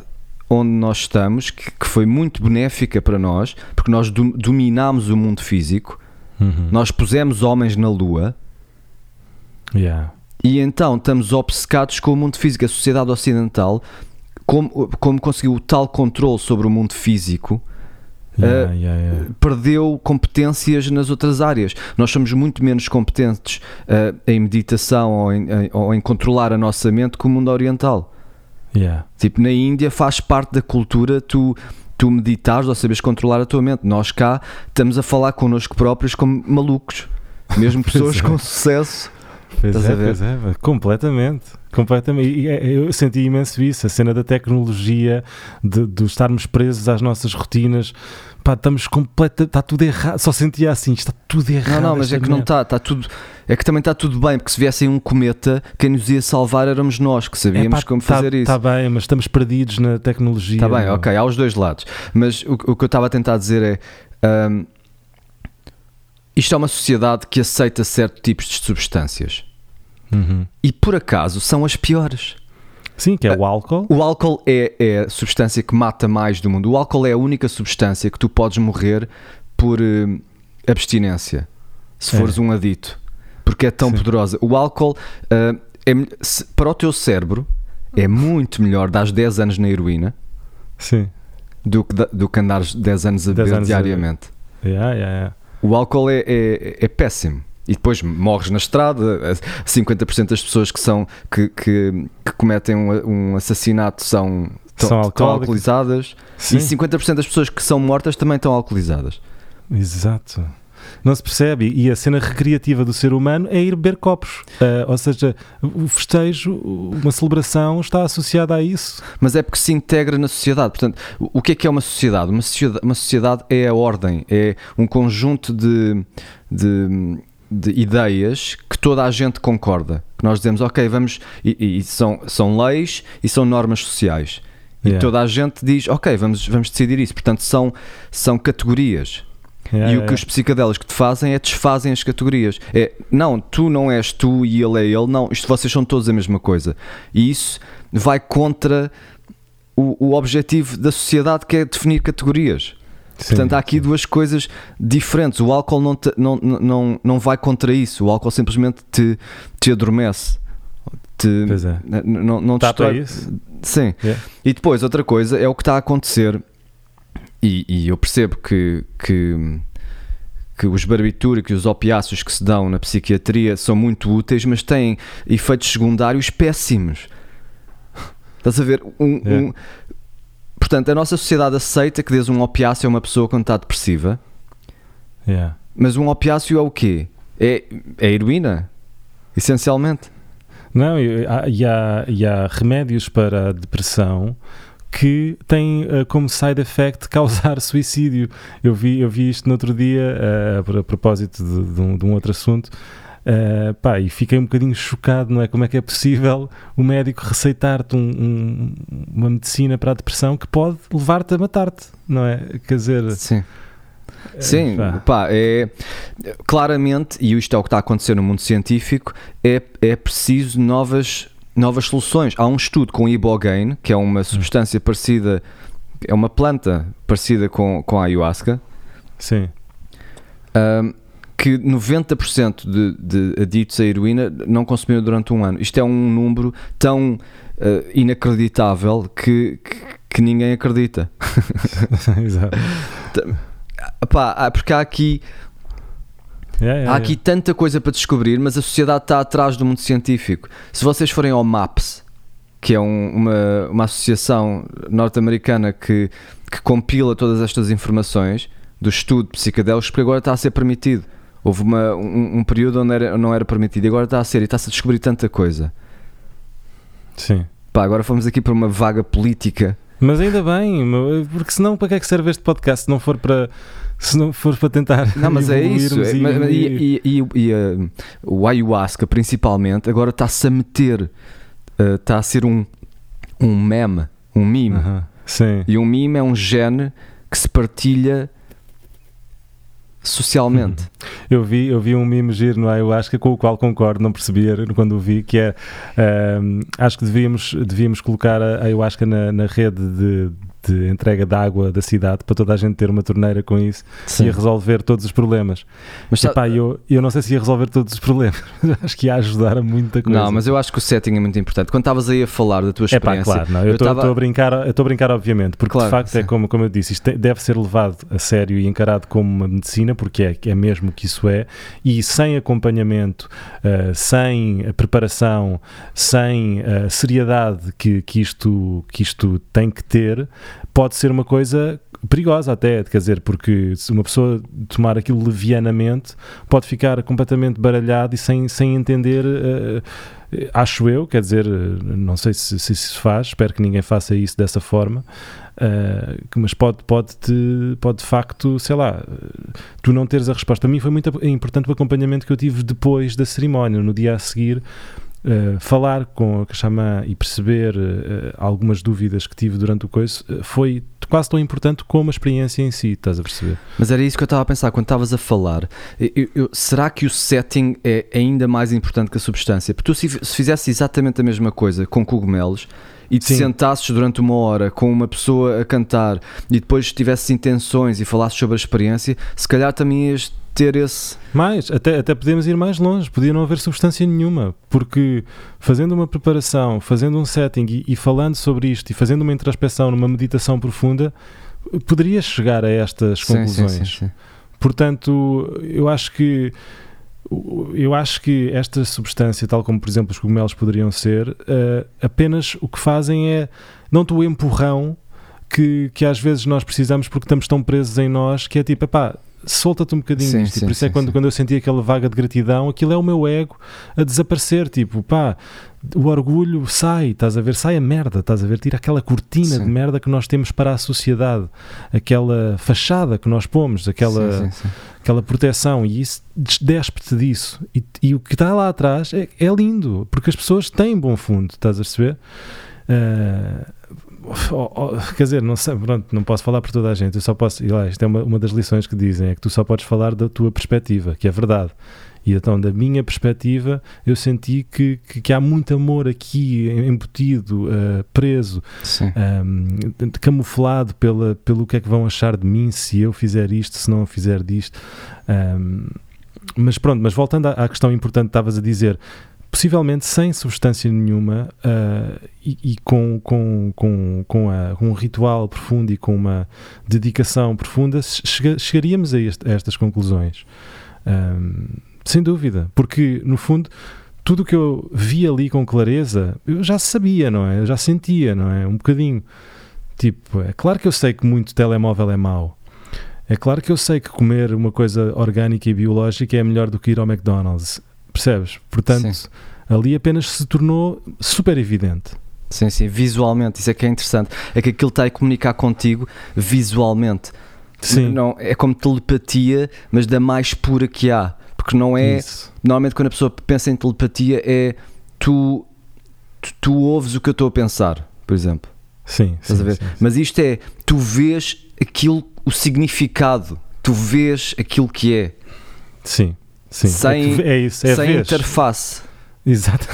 onde nós estamos, que, que foi muito benéfica para nós, porque nós do, dominámos o mundo físico, uhum. nós pusemos homens na Lua. Yeah. E então estamos obcecados com o mundo físico. A sociedade ocidental, como, como conseguiu o tal controle sobre o mundo físico, yeah, uh, yeah, perdeu competências nas outras áreas. Nós somos muito menos competentes uh, em meditação ou em, em, ou em controlar a nossa mente que o mundo oriental. Yeah. Tipo, na Índia faz parte da cultura tu, tu meditares ou sabes controlar a tua mente. Nós cá estamos a falar connosco próprios como malucos, mesmo pessoas é. com sucesso. Pois é, pois é, completamente. completamente. E eu senti imenso isso, a cena da tecnologia, de, de estarmos presos às nossas rotinas pá, estamos completa, está tudo errado. Só sentia assim, está tudo errado. Não, não, mas é que não está, está tudo. É que também está tudo bem, porque se viesse um cometa, quem nos ia salvar éramos nós que sabíamos é, pá, como tá, fazer isso. Está bem, mas estamos perdidos na tecnologia. Está bem, não. ok, há os dois lados. Mas o, o que eu estava a tentar dizer é. Um, isto é uma sociedade que aceita certos tipos de substâncias. Uhum. E por acaso são as piores. Sim, que é o álcool. O álcool é, é a substância que mata mais do mundo. O álcool é a única substância que tu podes morrer por uh, abstinência, se é. fores um adito, porque é tão Sim. poderosa. O álcool, uh, é, para o teu cérebro, é muito melhor dar 10 anos na heroína Sim. Do, que, do que andares 10 anos a beber diariamente. A... Yeah, yeah, yeah. O álcool é, é, é péssimo e depois morres na estrada. 50% das pessoas que são que, que, que cometem um, um, assassinato são, são estão alcoolizadas Sim. e 50% das pessoas que são mortas também estão alcoolizadas. Exato. Não se percebe. E a cena recreativa do ser humano é ir beber copos. Uh, ou seja, o festejo, uma celebração está associada a isso. Mas é porque se integra na sociedade. Portanto, o que é que é uma sociedade? Uma sociedade, uma sociedade é a ordem, é um conjunto de, de, de ideias que toda a gente concorda. Que nós dizemos, ok, vamos. E, e são, são leis e são normas sociais. E yeah. toda a gente diz, ok, vamos, vamos decidir isso. Portanto, são, são categorias. Yeah, e o que os psicadélicos te fazem é desfazem as categorias. É, não, tu não és tu e ele é ele. Não, isto vocês são todos a mesma coisa. E isso vai contra o, o objetivo da sociedade que é definir categorias. Sim, Portanto, há aqui sim. duas coisas diferentes. O álcool não, te, não, não, não vai contra isso. O álcool simplesmente te, te adormece. Te, pois é. Não, não te Tapa isso? Sim. Yeah. E depois, outra coisa é o que está a acontecer, e, e eu percebo que, que, que os barbitúricos e os opiáceos que se dão na psiquiatria são muito úteis, mas têm efeitos secundários péssimos. Estás a ver? Um, yeah. um, portanto, a nossa sociedade aceita que desde um opiáceo a uma pessoa quando está depressiva. Yeah. Mas um opiáceo é o quê? É, é heroína, essencialmente. Não, e há, e há, e há remédios para a depressão que têm uh, como side effect causar suicídio. Eu vi, eu vi isto no outro dia, uh, a, propósito de, de, um, de, um, outro assunto, uh, pá, e fiquei um bocadinho chocado, não é? Como é que é possível o médico receitar-te um, um, uma medicina para a depressão que pode levar-te a matar-te, não é? Quer dizer... Sim. Sim, pá, é claramente, e isto é o que está a acontecer no mundo científico, é, é preciso novas, novas soluções. Há um estudo com ibogaine, que é uma substância parecida, é uma planta parecida com, com a ayahuasca. Sim. Um, que 90% de, de aditos à heroína não consumiram durante um ano. Isto é um número tão uh, inacreditável que, que, que ninguém acredita. Exato. Epá, porque há aqui. Yeah, yeah, há aqui tanta coisa para descobrir, mas a sociedade está atrás do mundo científico. Se vocês forem ao MAPS, que é um, uma, uma associação norte-americana que, que compila todas estas informações do estudo de psicadélicos, porque agora está a ser permitido. Houve uma, um, um, período onde era, não era permitido e agora está a ser e está-se a descobrir tanta coisa. Sim. Pá, agora fomos aqui para uma vaga política. Mas ainda bem, porque senão para que é que serve este podcast se não for para se não for para tentar. Não, mas é isso. É, e, e, e, e uh, o ayahuasca, principalmente, agora está-se a meter, uh, está a ser um, um meme, um meme. Uh -huh. Sim. E um meme é um gene que se partilha socialmente. Uhum. Eu vi, eu vi um meme giro no ayahuasca com o qual concordo, não percebia quando o vi, que é uh, acho que devíamos, devíamos colocar a ayahuasca na, na rede de, de entrega de água da cidade para toda a gente ter uma torneira com isso Sim. e resolver todos os problemas. Mas Epá, eu, eu não sei se ia resolver todos os problemas, mas acho que ia ajudar a muita coisa. Não, mas eu acho que o setting é muito importante. Quando estavas aí a falar da tua experiência. Epá, claro, não, eu estou tava... a brincar, eu estou a brincar, obviamente, porque claro, de facto é como, como eu disse, isto deve ser levado a sério e encarado como uma medicina, porque é, é mesmo que isso é, e sem acompanhamento, uh, sem preparação, sem a seriedade que, que, isto, que isto tem que ter pode ser uma coisa perigosa até, quer dizer, porque se uma pessoa tomar aquilo levianamente pode ficar completamente baralhado e sem, sem entender, uh, acho eu, quer dizer, não sei se, se se faz, espero que ninguém faça isso dessa forma, uh, mas pode, pode, -te, pode de facto, sei lá, tu não teres a resposta. Para mim foi muito importante o acompanhamento que eu tive depois da cerimónia, no dia a seguir Uh, falar com a xamã e perceber uh, algumas dúvidas que tive durante o coiso uh, foi quase tão importante como a experiência em si, estás a perceber? Mas era isso que eu estava a pensar quando estavas a falar. Eu, eu, será que o setting é ainda mais importante que a substância? Porque tu, se, se fizesse exatamente a mesma coisa com cogumelos e te Sim. sentasses durante uma hora com uma pessoa a cantar e depois tivesses intenções e falasses sobre a experiência, se calhar também ias ter esse. Mais, até, até podemos ir mais longe, podia não haver substância nenhuma, porque fazendo uma preparação, fazendo um setting e, e falando sobre isto e fazendo uma introspeção numa meditação profunda, poderias chegar a estas conclusões. Sim, sim, sim, Portanto, eu acho que eu acho que esta substância, tal como por exemplo os cogumelos poderiam ser, uh, apenas o que fazem é não-te o empurrão que, que às vezes nós precisamos porque estamos tão presos em nós que é tipo, epá, solta-te um bocadinho sim, sim, por isso é sim, é quando, quando eu senti aquela vaga de gratidão, aquilo é o meu ego a desaparecer, tipo, pá, o orgulho sai, estás a ver, sai a merda, estás a ver, tira aquela cortina de merda que nós temos para a sociedade, aquela fachada que nós pomos, aquela, aquela proteção, e isso despe-te disso. E, e, o que está lá atrás é, é, lindo, porque as pessoas têm bom fundo, estás a perceber? Uh, oh, oh, quer dizer, não sei, pronto, não posso falar por toda a gente, eu só posso, e lá, isto é uma, uma das lições que dizem, é que tu só podes falar da tua perspectiva, que é verdade. E então, da minha perspectiva, eu senti que, que, que há muito amor aqui embutido, uh, preso, um, ehm, camuflado pela, pelo que é que vão achar de mim se eu fizer isto, se não fizer disto. Um, ehm, mas pronto, mas voltando à, à questão importante que estavas a dizer, possivelmente sem substância nenhuma uh, e, e, com, com, com, com, a, com, um ritual profundo e com uma dedicação profunda, chega, chegaríamos a, este, a, estas conclusões. Um, sem dúvida, porque no fundo tudo o que eu vi ali com clareza eu já sabia, não é? Eu já sentia, não é? Um bocadinho. Tipo, é claro que eu sei que muito telemóvel é mau. É claro que eu sei que comer uma coisa orgânica e biológica é melhor do que ir ao McDonald's. Percebes? Portanto, sim. ali apenas se tornou super evidente. Sim, sim, visualmente, isso é que é interessante. É que aquilo está a comunicar contigo visualmente. Sim. Não, é como telepatia, mas da mais pura que há. Porque não é. Isso. Normalmente, quando a pessoa pensa em telepatia, é tu, tu, tu ouves o que eu estou a pensar, por exemplo. Sim, sim? Sim, sim. Mas isto é, tu vês aquilo, o significado, tu vês aquilo que é. Sim. Sim, sem, é isso, é sem interface. Exato.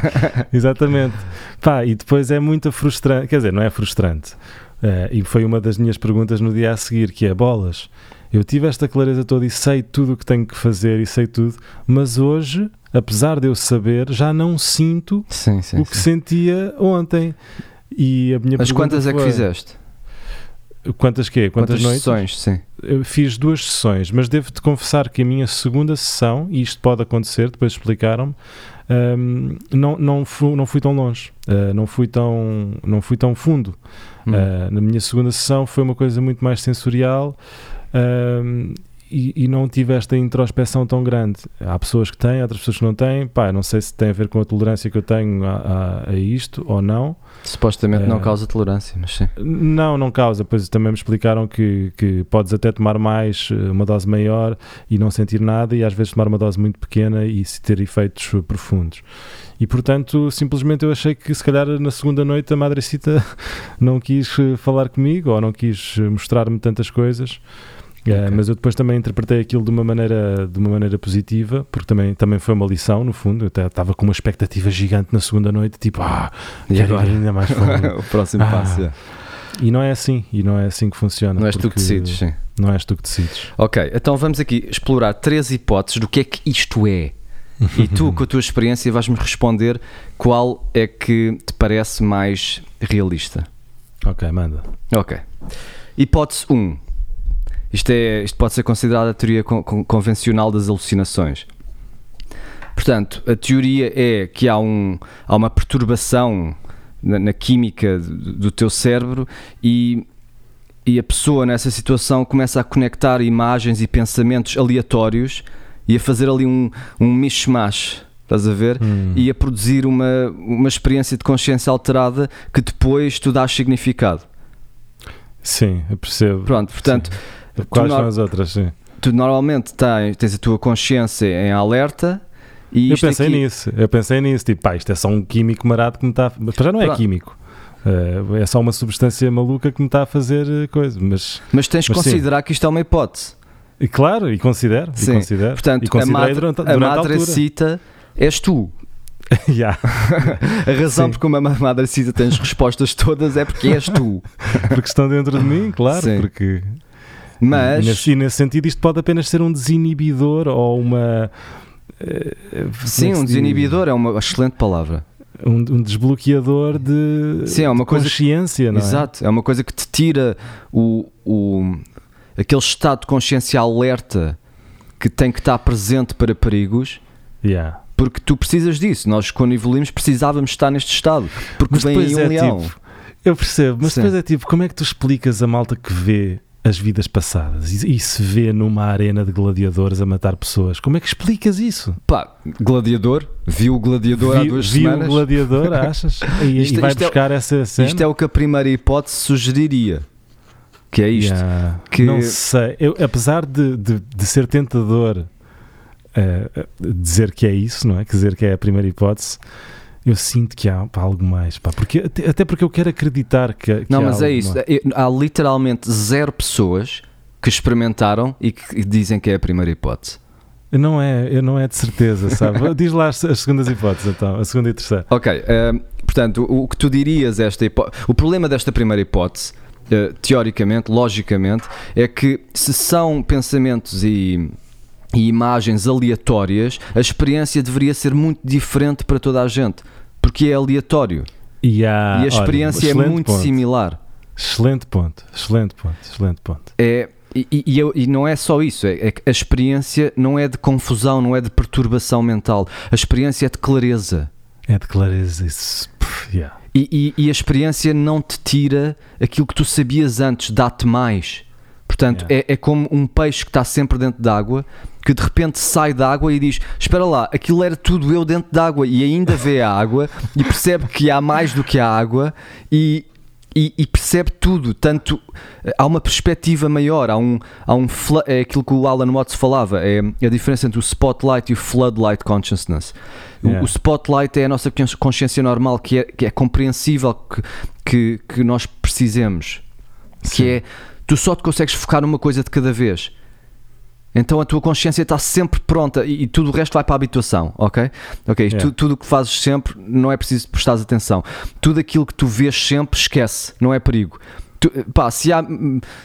Exatamente. Pá, e depois é muito frustrante, quer dizer, não é frustrante. Uh, e foi uma das minhas perguntas no dia a seguir, que é bolas. Eu tive esta clareza toda e sei tudo o que tenho que fazer e sei tudo, mas hoje, apesar de eu saber, já não sinto sim, sim, o que sim. sentia ontem. E a minha mas quantas foi, é que fizeste? Quantas quê? Quantas, Quantas noites? sessões, sim. Eu fiz duas sessões, mas devo-te confessar que a minha segunda sessão, e isto pode acontecer, depois explicaram-me, um, não, não, fui, não fui tão longe, uh, não, fui tão, não fui tão fundo. Hum. Uh, na minha segunda sessão foi uma coisa muito mais sensorial um, e, e, não tive esta introspeção tão grande. Há pessoas que têm, outras pessoas que não têm. Pá, não sei se tem a ver com a tolerância que eu tenho a, a, a isto ou não. Supostamente não eh, causa tolerância, mas sim. Não, não causa. Pois também me explicaram que, que podes até tomar mais, eh, uma dose maior e não sentir nada, e às vezes tomar uma dose muito pequena e ter efeitos profundos. E portanto, simplesmente eu achei que se calhar na segunda noite a Madrecita não quis eh, falar comigo ou não quis mostrar-me tantas coisas. Okay. Uh, mas eu depois também interpretei aquilo de uma maneira, de uma maneira positiva, porque também, também foi uma lição, no fundo. Eu estava com uma expectativa gigante na segunda noite, tipo, ah, e agora ainda mais o próximo ah. passo. É. E não é assim, e não é assim que funciona. Não és tu que decides, sim. Não és tu que decides. Ok, então vamos aqui explorar três hipóteses do que é que isto é. E tu, com a tua experiência, vais-me responder qual é que te parece mais realista. Ok, manda. Ok. Hipótese 1. Um, isto, é, isto pode ser considerado a teoria con convencional das alucinações. Portanto, a teoria é que há, um, há uma perturbação na, na química do, do, teu cérebro e, e a pessoa nessa situação começa a conectar imagens e pensamentos aleatórios e a fazer ali um, um mishmash, estás a ver? Hum. E a produzir uma, uma experiência de consciência alterada que depois tu dás significado. Sim, eu percebo. Pronto, portanto. Sim Quais são as outras, sim? Tu normalmente tens, tens a tua consciência em alerta e eu pensei aqui... nisso, eu pensei nisso, tipo, pá, isto é só um químico marado que me está. Mas já não é Pronto. químico. Uh, é só uma substância maluca que me está a fazer eh, coisa. Mas, mas tens de considerar sim. que isto é uma hipótese. E claro, e considero. Sim. E considero. Portanto, e a, madre, durante, durante a és tu. yeah. a razão Sim. porque uma madrecita tens respostas todas é porque és tu. porque estão dentro de mim, claro. Sim. Porque mas... E nesse, sentido, isto pode apenas ser um desinibidor ou uma. Uh, Sim, um desinibidor é uma excelente palavra. Um, um, desbloqueador de, Sim, é uma coisa consciência, que, não é? Exato, é uma coisa que te tira o, o, aquele estado de consciência alerta que tem que estar presente para perigos. Yeah. Porque tu precisas disso. Nós, quando evoluímos, precisávamos estar neste estado. Porque mas vem aí um é leão. Tipo, eu percebo, mas Sim. depois é tipo, como é que tu explicas a malta que vê as vidas passadas e, e, se vê numa arena de gladiadores a matar pessoas. Como é que explicas isso? Pá, gladiador, viu o gladiador há duas viu semanas. Viu o gladiador, achas? E, isto, e vai é buscar é, essa cena? Isto é o que a primeira hipótese sugeriria. Que é isto. Yeah. Que... Não sei. Eu, apesar de, de, de ser tentador uh, dizer que é isso, não é? Dizer que é a primeira hipótese eu sinto que há algo mais, pá, porque, até, até, porque eu quero acreditar que. que não, mas é isso. Mais. Há literalmente zero pessoas que experimentaram e que dizem que é a primeira hipótese. Não é, não é de certeza, sabe? Diz lá as, as, segundas hipóteses, então, a segunda e a terceira. Ok, uh, portanto, o, o, que tu dirias esta hipótese, o problema desta primeira hipótese, uh, teoricamente, logicamente, é que se são pensamentos e e imagens aleatórias, a experiência deveria ser muito diferente para toda a gente, porque é aleatório. E, há, e a experiência olha, é muito ponto. similar. Excelente ponto, excelente ponto, excelente ponto. É, e, e, e, não é só isso, é, é, a experiência não é de confusão, não é de perturbação mental, a experiência é de clareza. É de clareza, isso. Yeah. E, e, a experiência não te tira aquilo que tu sabias antes, dá-te mais. Portanto, yeah. é, é como um peixe que está sempre dentro d'água que de repente sai da água e diz: Espera lá, aquilo era tudo eu dentro d'água e ainda vê a água e percebe que há mais do que a água e, e, e, percebe tudo. Tanto há uma perspectiva maior, há um, há um é aquilo que o Alan Watts falava, é a diferença entre o spotlight e o floodlight consciousness. Yeah. O, o, spotlight é a nossa consciência normal, que é, que é compreensível que, que, que nós precisemos, Sim. que é tu só te consegues focar numa coisa de cada vez. Então a tua consciência está sempre pronta e, e, tudo o resto vai para a habituação, ok? Ok, yeah. tu, tudo o que fazes sempre não é preciso prestar atenção. Tudo aquilo que tu vês sempre, esquece, não é perigo. Tu, pá, se há,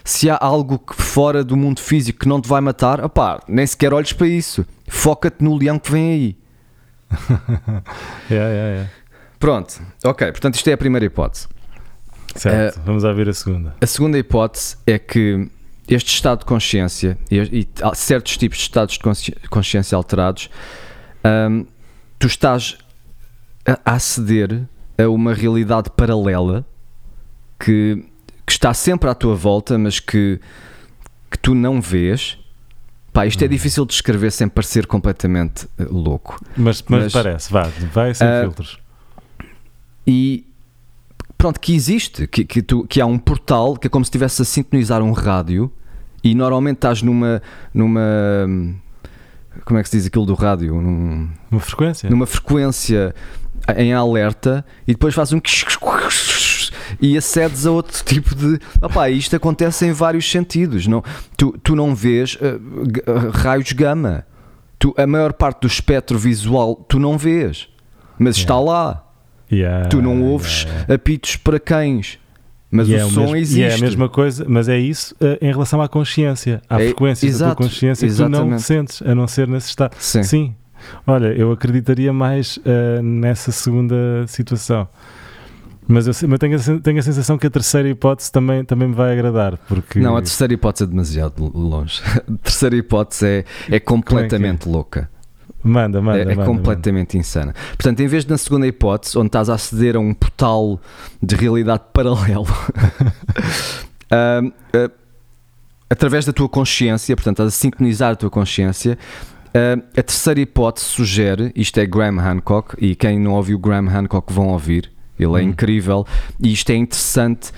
se há algo fora do mundo físico que não te vai matar, opá, nem sequer olhes para isso. Foca-te no leão que vem aí. yeah, yeah, yeah. Pronto, ok, portanto isto é a primeira hipótese. Certo, uh, vamos a ver a segunda. A segunda hipótese é que este estado de consciência e, e, certos tipos de estados de consciência alterados, um, tu estás a aceder a uma realidade paralela que, que, está sempre à tua volta, mas que, que tu não vês. Pá, isto hum. é difícil de descrever sem parecer completamente uh, louco. Mas, mas, mas, parece, vá, vai sem uh, filtros. E pronto, que existe, que, que, tu, que há um portal que é como se estivesse a sintonizar um rádio e normalmente estás numa. numa como é que se diz aquilo do rádio? Num, Uma frequência? Numa frequência em alerta e depois faz um e acedes a outro tipo de. Opá, isto acontece em vários sentidos. Não, tu, tu não vês uh, raios gama. Tu, a maior parte do espectro visual tu não vês, mas yeah. está lá. Yeah, tu não ouves yeah, apitos para cães. Mas e o é som mesmo, existe. É a mesma coisa, mas é isso uh, em relação à consciência, à é, frequência exato, da tua consciência exatamente. que tu não sentes, a não ser nesse estado. Sim. Sim. Olha, eu acreditaria mais uh, nessa segunda situação. Mas eu, eu tenho, a, tenho, a, sensação que a terceira hipótese também, também me vai agradar. Porque... Não, a terceira hipótese é demasiado longe. A terceira hipótese é, é completamente é é? louca. Manda, manda. É, é manda, completamente manda. insana. Portanto, em vez de na segunda hipótese, onde estás a aceder a um portal de realidade paralelo, uh, uh, através da tua consciência, portanto, estás a sincronizar a tua consciência. Uh, a terceira hipótese sugere, isto é Graham Hancock, e quem não ouviu Graham Hancock vão ouvir, ele é hum. incrível, e isto é interessante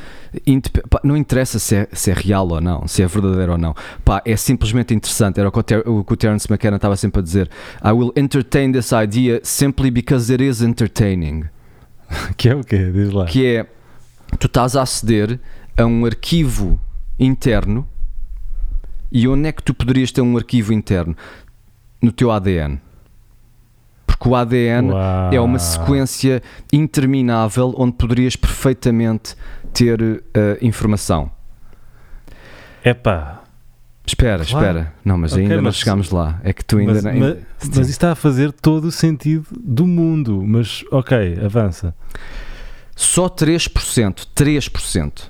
não interessa se é, se é, real ou não, se é verdadeiro ou não. Pá, é simplesmente interessante. Era o que o, Ter o, que o Terence McKenna estava sempre a dizer. I will entertain this idea simply because it is entertaining. Que é o quê? Diz lá. Que é, tu estás a aceder a um arquivo interno e onde é que tu poderias ter um arquivo interno? No teu ADN. Porque o ADN Uau. é uma sequência interminável onde poderias perfeitamente ter uh, informação. Epá. Espera, claro. espera. Não, mas okay, ainda mas, não chegámos lá. É que tu ainda mas, não. Mas, mas isso está a fazer todo o sentido do mundo. Mas, ok, avança. Só 3%, 3%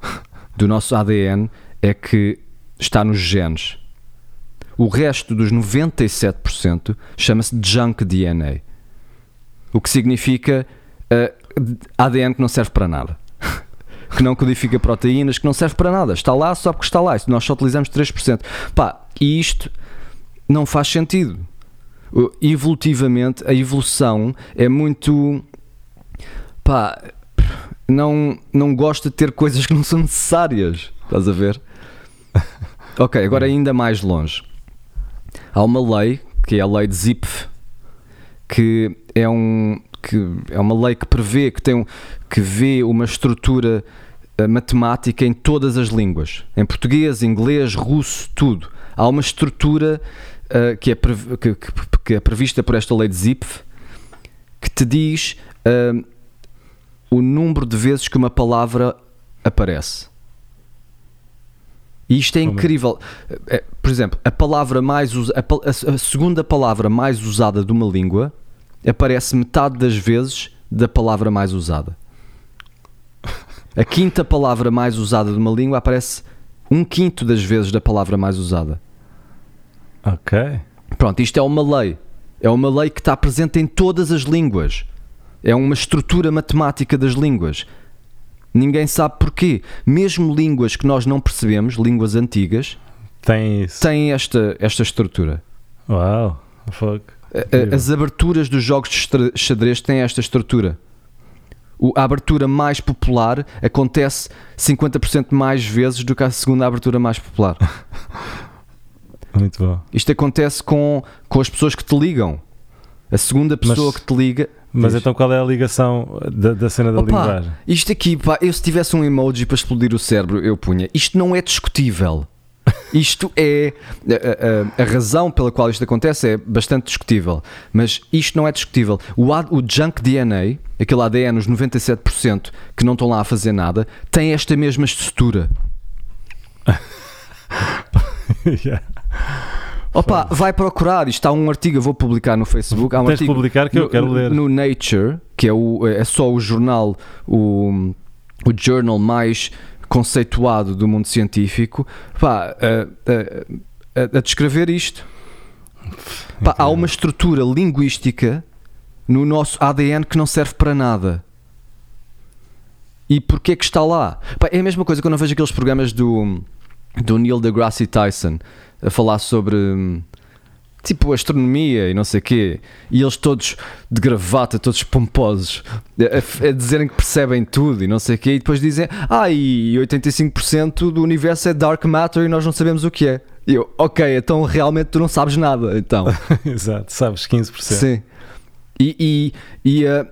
do nosso ADN é que está nos genes. O resto dos 97% chama-se junk DNA. O que significa uh, eh, ADN que não serve para nada. que não codifica proteínas, que não serve para nada. Está lá só porque está lá. Nós só utilizamos 3%. Pá, e isto não faz sentido. Evolutivamente, a evolução é muito. Pá, não, não gosta de ter coisas que não são necessárias. Estás a ver? Ok, agora ainda mais longe. Há uma lei, que é a lei de Zipf, que é um, que é uma lei que prevê que tem um, que vê uma estrutura uh, matemática em todas as línguas, em português, inglês, russo, tudo. Há uma estrutura uh, que, é que, que, é prevista por esta lei de Zipf que te diz uh, o número de vezes que uma palavra aparece. E isto é incrível. Por exemplo, a palavra mais a, a segunda palavra mais usada de uma língua aparece metade das vezes da palavra mais usada. A quinta palavra mais usada de uma língua aparece um quinto das vezes da palavra mais usada. Ok. Pronto, isto é uma lei. É uma lei que está presente em todas as línguas. É uma estrutura matemática das línguas. Ninguém sabe porquê. Mesmo línguas que nós não percebemos, línguas antigas, têm, têm esta, esta estrutura. Uau, fuck. As aberturas dos jogos de xadrez têm esta estrutura. A abertura mais popular acontece 50% mais vezes do que a segunda abertura mais popular. Muito bom. Isto acontece com, com as pessoas que te ligam. A segunda pessoa Mas... que te liga mas diz. então qual é a ligação da, da cena da Opa, linguagem? Isto aqui, pá, eu se tivesse um emoji para explodir o cérebro, eu punha. Isto não é discutível. Isto é. A, a, a, razão pela qual isto acontece é bastante discutível, mas isto não é discutível. O, o junk DNA, aquele ADN, os 97% que não estão lá a fazer nada, tem esta mesma estrutura. yeah. Opa, vai procurar, isto há um artigo, eu vou publicar no Facebook. Há um Tens artigo publicar que no, eu quero ler. No Nature, que é, o, é só o jornal, o, o journal mais conceituado do mundo científico, pá, a, a, a descrever isto. Pá, há uma estrutura linguística no nosso ADN que não serve para nada. E porquê que está lá? Pá, é a mesma coisa quando eu vejo aqueles programas do, do Neil deGrasse Tyson a falar sobre hum, tipo astronomia e não sei o quê, e eles todos de gravata, todos pomposos, a, a, dizerem que percebem tudo e não sei o quê, e depois dizem, ah, e 85% do universo é dark matter e nós não sabemos o que é. E eu, ok, então realmente tu não sabes nada, então. Exato, sabes 15%. Sim. E, e, e uh,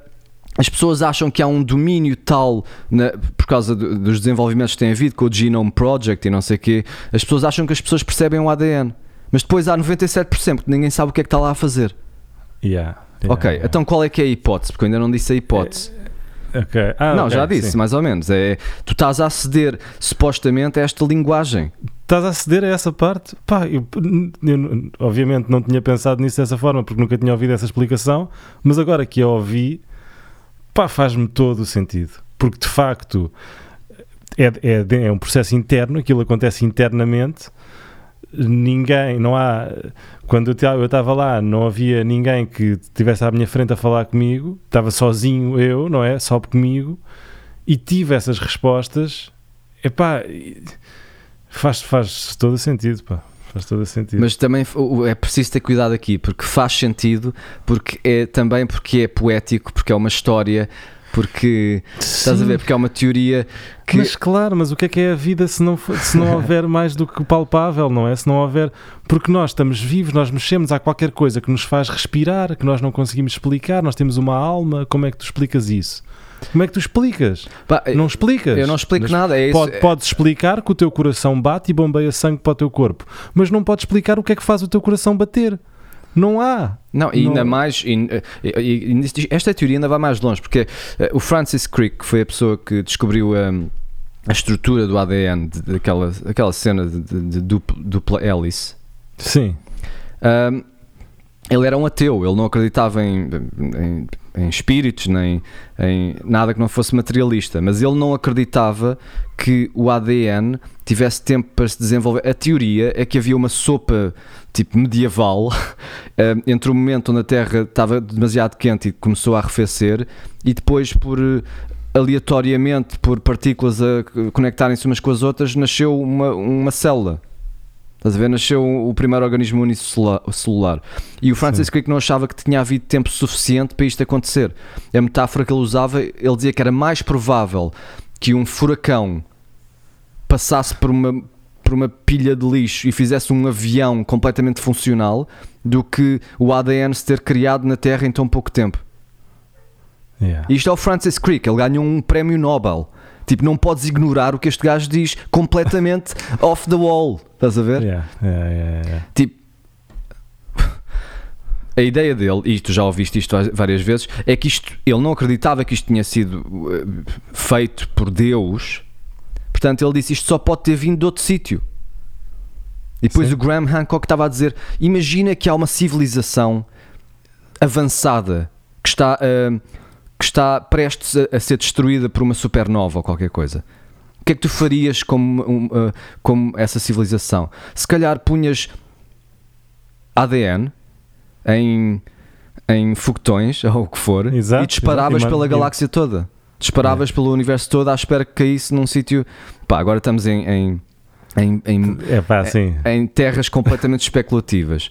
as pessoas acham que há um domínio tal por causa do, dos desenvolvimentos que tem havido com o Genome Project e não sei o quê. As pessoas acham que as pessoas percebem o ADN, mas depois há 97% porque ninguém sabe o que é que está lá a fazer. Yeah, yeah ok, yeah. então qual é que é a hipótese? Porque eu ainda não disse a hipótese. É, okay. ah, não, okay, já disse, sim. mais ou menos. É, tu estás a aceder supostamente a esta linguagem. Estás a aceder a essa parte? Pá, eu, eu, obviamente não tinha pensado nisso dessa forma porque nunca tinha ouvido essa explicação, mas agora que a ouvi, pá, faz-me todo o sentido. Porque de facto é, é, é um processo interno, aquilo acontece internamente. Ninguém, não há. Quando eu estava lá, não havia ninguém que estivesse à minha frente a falar comigo, estava sozinho eu, não é? Só comigo, e tive essas respostas. Epá, faz, faz todo o sentido, pá. Faz todo sentido. Mas também é preciso ter cuidado aqui, porque faz sentido, porque é também porque é poético, porque é uma história, porque Sim. estás a ver, porque é uma teoria que. Mas claro, mas o que é que é a vida se não, se não houver mais do que palpável, não é? Se não houver. Porque nós estamos vivos, nós mexemos, há qualquer coisa que nos faz respirar, que nós não conseguimos explicar, nós temos uma alma, como é que tu explicas isso? Como é que tu explicas? Pá, não explicas. Eu não explico mas nada. É pode, Podes explicar que o teu coração bate e bombeia sangue para o teu corpo, mas não podes explicar o que é que faz o teu coração bater. Não há. Não, e ainda mais. E, e, e, esta teoria ainda vai mais longe, porque uh, o Francis Crick, que foi a pessoa que descobriu um, a estrutura do ADN daquela aquela cena de, de, de dupla, dupla hélice. Sim. Um, ele era um ateu, ele não acreditava em, em, em, espíritos, nem em nada que não fosse materialista, mas ele não acreditava que o ADN tivesse tempo para se desenvolver. A teoria é que havia uma sopa tipo medieval eh, entre o momento onde a Terra estava demasiado quente e começou a arrefecer e depois por aleatoriamente por partículas a conectarem-se umas com as outras, nasceu uma, uma célula. Estás a ver? Nasceu o primeiro organismo unicelular. E o Francis. Crick não achava que tinha havido tempo suficiente para isto acontecer. A metáfora que ele usava, ele dizia que era mais provável que um furacão passasse por uma, por uma pilha de lixo e fizesse um avião completamente funcional do que o ADN se ter criado na Terra em tão pouco tempo. Yeah. Isto é o Francis Crick, ele ganhou um prémio Nobel. Tipo, não podes ignorar o que este gajo diz completamente off the wall. Estás a ver? Yeah, yeah, yeah, tipo, a ideia dele, e tu já ouviste isto várias vezes, é que isto, ele não acreditava que isto tinha sido uh, feito por Deus. Portanto, ele disse isto só pode ter vindo de outro sítio. E depois Sim. o Graham Hancock estava a dizer: imagina que há uma civilização avançada que está. Uh, que está prestes a, a, ser destruída por uma supernova ou qualquer coisa. O que é que tu farias como, um, uh, como essa civilização? Se calhar punhas ADN em, em foguetões ou o que for exato, e disparavas exato, pela galáxia toda. Disparavas é. pelo universo todo à espera que caísse num sítio. Pá, agora estamos em, em em, em, é pá, em, terras completamente especulativas.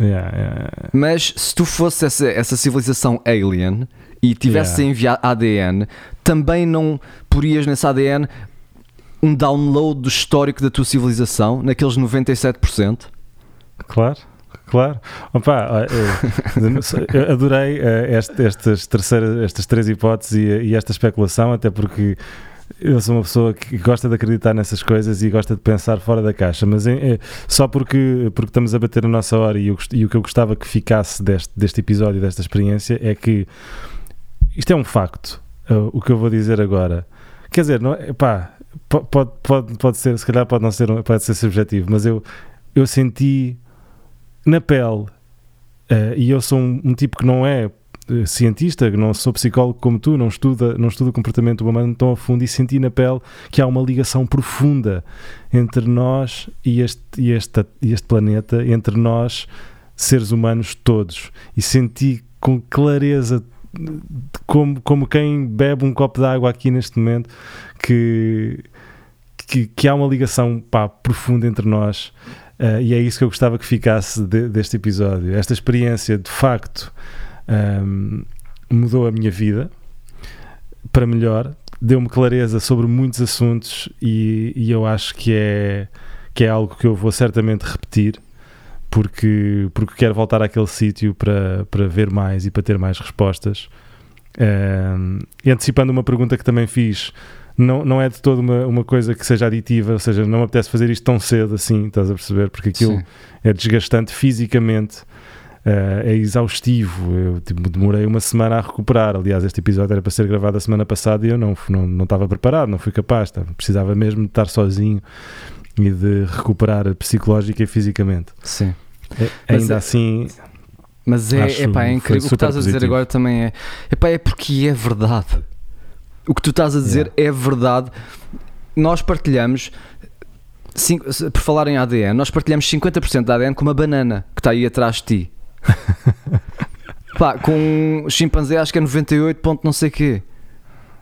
Yeah, yeah. Mas se tu fosse essa, essa civilização alien e tivesse yeah. enviar ADN, também não porias nesse ADN um download do histórico da tua civilização, naqueles 97%? Claro. Claro, Opa, eu adorei eh, estas, terceiras, estas três hipóteses e, e esta especulação, até porque eu sou uma pessoa que gosta de acreditar nessas coisas e gosta de pensar fora da caixa, mas é, é, só porque, porque estamos a bater a nossa hora e, eu, e o que eu gostava que ficasse deste, deste episódio, desta experiência, é que isto é um facto, uh, o que eu vou dizer agora. Quer dizer, não, é, pá, pode, pode, pode ser, se calhar pode não ser, pode ser subjetivo, mas eu, eu senti na pele, uh, e eu sou um, um tipo que não é uh, cientista, não sou psicólogo como tu, não estuda, não estuda o comportamento humano tão a fundo e senti na pele que há uma ligação profunda entre nós e este, e este, e este planeta, entre nós, seres humanos todos. E senti com clareza como, como quem bebe um copo de água aqui neste momento, que, que, que há uma ligação pá, profunda entre nós. Uh, e é isso que eu gostava que ficasse de, deste episódio. Esta experiência, de facto, um, mudou a minha vida para melhor, deu-me clareza sobre muitos assuntos e, e, eu acho que é, que é algo que eu vou certamente repetir porque, porque quero voltar àquele sítio para, para ver mais e para ter mais respostas. Um, e antecipando uma pergunta que também fiz, não, não é de toda uma, uma coisa que seja aditiva, ou seja, não me apetece fazer isto tão cedo assim, estás a perceber? Porque aquilo Sim. é desgastante fisicamente, uh, é exaustivo. Eu tipo, demorei uma semana a recuperar. Aliás, este episódio era para ser gravado a semana passada e eu não, não, não estava preparado, não fui capaz, precisava mesmo de estar sozinho e de recuperar psicológica e fisicamente. Sim. É, ainda é, assim. Mas é, epá, é incrível. O que estás a dizer agora também é. Epá, é porque é verdade. O que tu estás a dizer yeah. é verdade. Nós partilhamos. Cinco, por falar em ADN, nós partilhamos 50% da ADN com uma banana que está aí atrás de ti. Pá, com um chimpanzé acho que é 98 ponto não sei quê.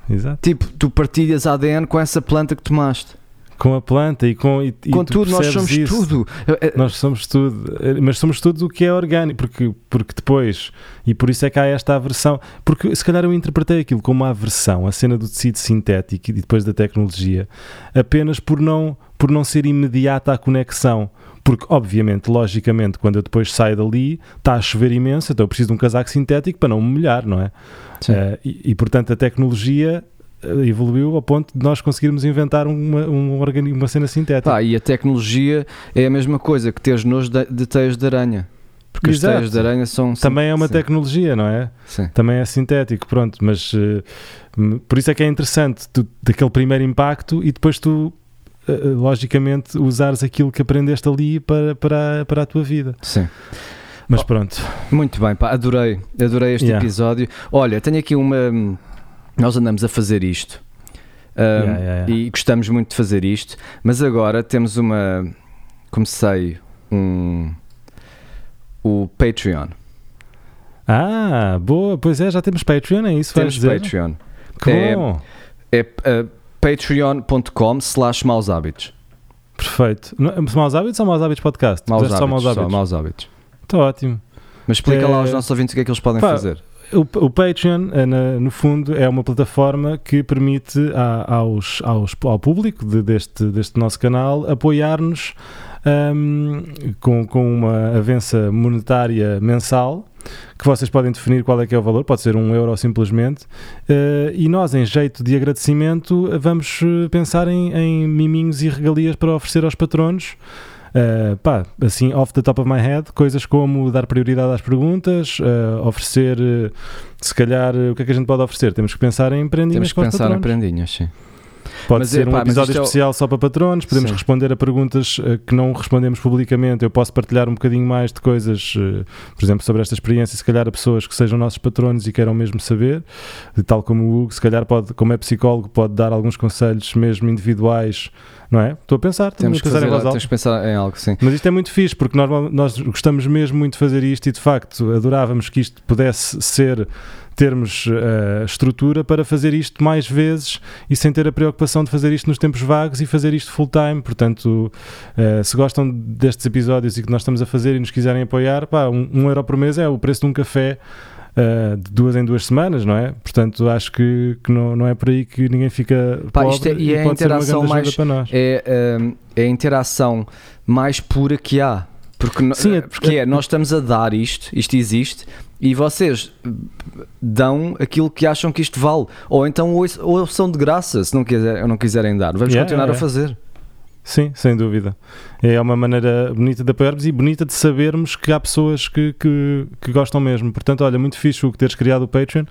Exato. Tipo, tu partilhas ADN com essa planta que tomaste com a planta e com e, com tudo, nós somos isso. tudo. Nós somos tudo, mas somos tudo o que é orgânico, porque, porque depois, e por isso é que há esta aversão, porque se calhar eu interpretei aquilo como uma aversão, a cena do tecido sintético e depois da tecnologia, apenas por não, por não ser imediata a conexão. Porque, obviamente, logicamente, quando eu depois saio dali, está a chover imenso, então eu preciso de um casaco sintético para não me molhar, não é? Uh, e, e, portanto, a tecnologia eh, evoluiu ao ponto de nós conseguirmos inventar uma, um organismo, uma cena sintética. Ah, e a tecnologia é a mesma coisa que teres nojo de, de teias de aranha. Porque Exato. as teias de aranha são. Também é uma sim. tecnologia, não é? Sim. Também é sintético, pronto. Mas uh, por isso é que é interessante tu, daquele primeiro impacto e depois tu, uh, logicamente, usares aquilo que aprendeste ali para, para, para a tua vida. Sim. Mas pronto. Muito bem, pá, adorei. Adorei este yeah. episódio. Olha, tenho aqui uma nós andamos a fazer isto um, yeah, yeah, yeah. e gostamos muito de fazer isto, mas agora temos uma. Comecei um. O Patreon. Ah, boa, pois é, já temos Patreon, é isso? Temos Patreon. Que é, bom! É uh, patreon.com slash maus hábitos. Perfeito. Não, maus hábitos ou maus hábitos podcast? Maus hábitos, só maus hábitos. Só maus hábitos. Está ótimo. Mas explica é... lá aos nossos ouvintes o que é que eles podem Pá, fazer. O, o Patreon, eh, no fundo, é uma plataforma que permite aos, aos, ao público de, deste, deste nosso canal apoiar-nos um, com, com uma avença monetária mensal que vocês podem definir qual é que é o valor, pode ser um euro simplesmente, uh, e nós, em jeito de agradecimento, vamos eh, pensar em, em miminhos e regalias para oferecer aos patronos. Uh, pá, assim, off the top of my head, coisas como dar prioridade às perguntas, uh, oferecer, uh, se calhar, o que é que a gente pode oferecer? Temos que pensar em prendinhas Temos que pensar em prendinhas, sim. Pode mas, ser um episódio é especial é... só para patronos, podemos Sim. responder a perguntas uh, que não respondemos publicamente. Eu posso partilhar um bocadinho mais de coisas, uh, por exemplo, sobre esta experiência, se calhar a pessoas que sejam nossos patronos e queiram mesmo saber, tal como o Hugo, se calhar pode, como é psicólogo, pode dar alguns conselhos mesmo individuais não é? Estou a pensar, temos que fazer, em. Temos que pensar em algo, sim. Mas isto é muito fixe, porque nós, nós gostamos mesmo muito de fazer isto e de facto adorávamos que isto pudesse ser termos uh, estrutura para fazer isto mais vezes e sem ter a preocupação de fazer isto nos tempos vagos e fazer isto full time. Portanto, uh, se gostam destes episódios e que nós estamos a fazer e nos quiserem apoiar, pá, um, um euro por mês é o preço de um café. Uh, de duas em duas semanas, não é? Portanto, acho que, que não, não é por aí que ninguém fica Pá, pobre isto é, e, é pode a interação mais para nós. É, é a interação mais pura que há. Porque, Sim, é, porque é, nós estamos a dar isto, isto existe, e vocês dão aquilo que acham que isto vale. Ou então ou são de graça, se não, quiser, não quiserem dar. Vamos yeah, continuar yeah. a fazer. Sim, sem dúvida. É uma maneira bonita de apoiarmos e bonita de sabermos que há pessoas que, que, que gostam mesmo. Portanto, olha, muito fixe o que teres criado o Patreon,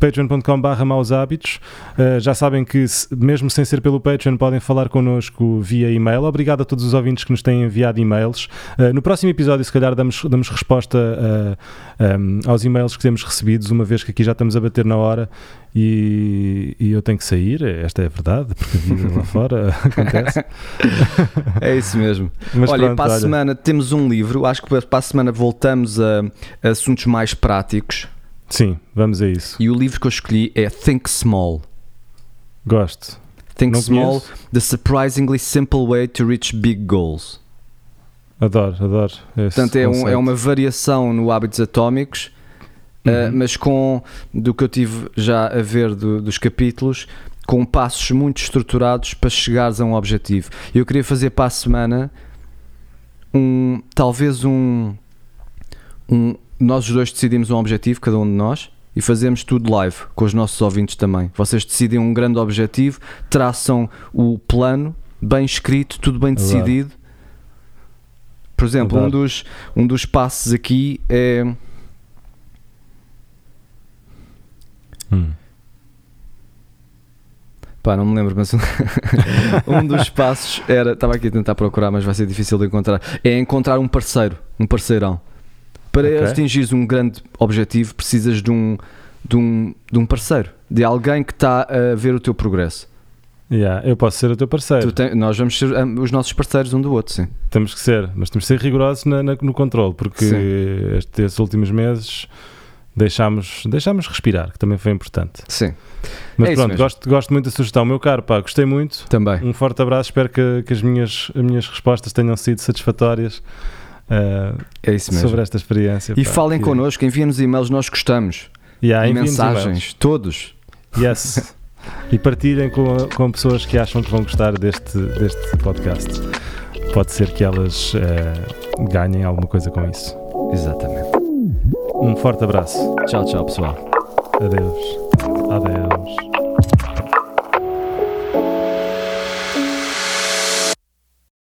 patreon.com.br maus hábitos. Uh, já sabem que, mesmo sem ser pelo Patreon, podem falar connosco via e-mail. Obrigado a todos os ouvintes que nos têm enviado e-mails. Uh, no próximo episódio, se calhar, damos, damos resposta uh, eh, um, aos e-mails que temos recebidos, uma vez que aqui já estamos a bater na hora e, e, eu tenho que sair, esta é a verdade, porque lá fora acontece. É isso mesmo. Mas olha, pronto, para a olha. semana temos um livro, acho que para a semana voltamos a, a, assuntos mais práticos. Sim, vamos a isso. E o livro que eu escolhi é Think Small. Gosto. Think Não Small, conheço? The Surprisingly Simple Way to Reach Big Goals. Adoro, adoro. Portanto, é, um, é uma variação no Hábitos Atómicos ah, uhum. Uh, mas com, do que eu tive já a ver do, dos capítulos, com passos muito estruturados para chegares a um objetivo. Eu queria fazer para a semana um, talvez um, um, nós os dois decidimos um objetivo, cada um de nós, e fazemos tudo live com os nossos ouvintes também. Vocês decidem um grande objetivo, traçam o plano bem escrito, tudo bem decidido. Por exemplo, um dos, um dos passos aqui é Hum. Pá, não me lembro, mas um dos passos era. Estava aqui a tentar procurar, mas vai ser difícil de encontrar. É encontrar um parceiro, um parceirão. Para okay. atingires um grande objetivo, precisas de um, de, um, de um parceiro, de alguém que está a ver o teu progresso. Yeah, eu posso ser o teu parceiro. Tem, nós vamos ser os nossos parceiros um do outro, sim. Temos que ser, mas temos que ser rigorosos na, na, no controle, porque estes últimos meses deixámos, deixámos respirar, que também foi importante. Sim. Mas é pronto, gosto, gosto muito da sugestão. Meu caro, pá, gostei muito. Também. Um forte abraço, espero que, que as, minhas, as minhas respostas tenham sido satisfatórias. Uh, é isso mesmo. Sobre esta experiência. E pá, falem que... connosco, enviem-nos e-mails, nós gostamos. Yeah, e mensagens, todos. Yes. e partilhem com, com pessoas que acham que vão gostar deste, deste podcast. Pode ser que elas uh, ganhem alguma coisa com isso. Exatamente. Um forte abraço. Tchau, tchau, pessoal. Adeus. Adeus.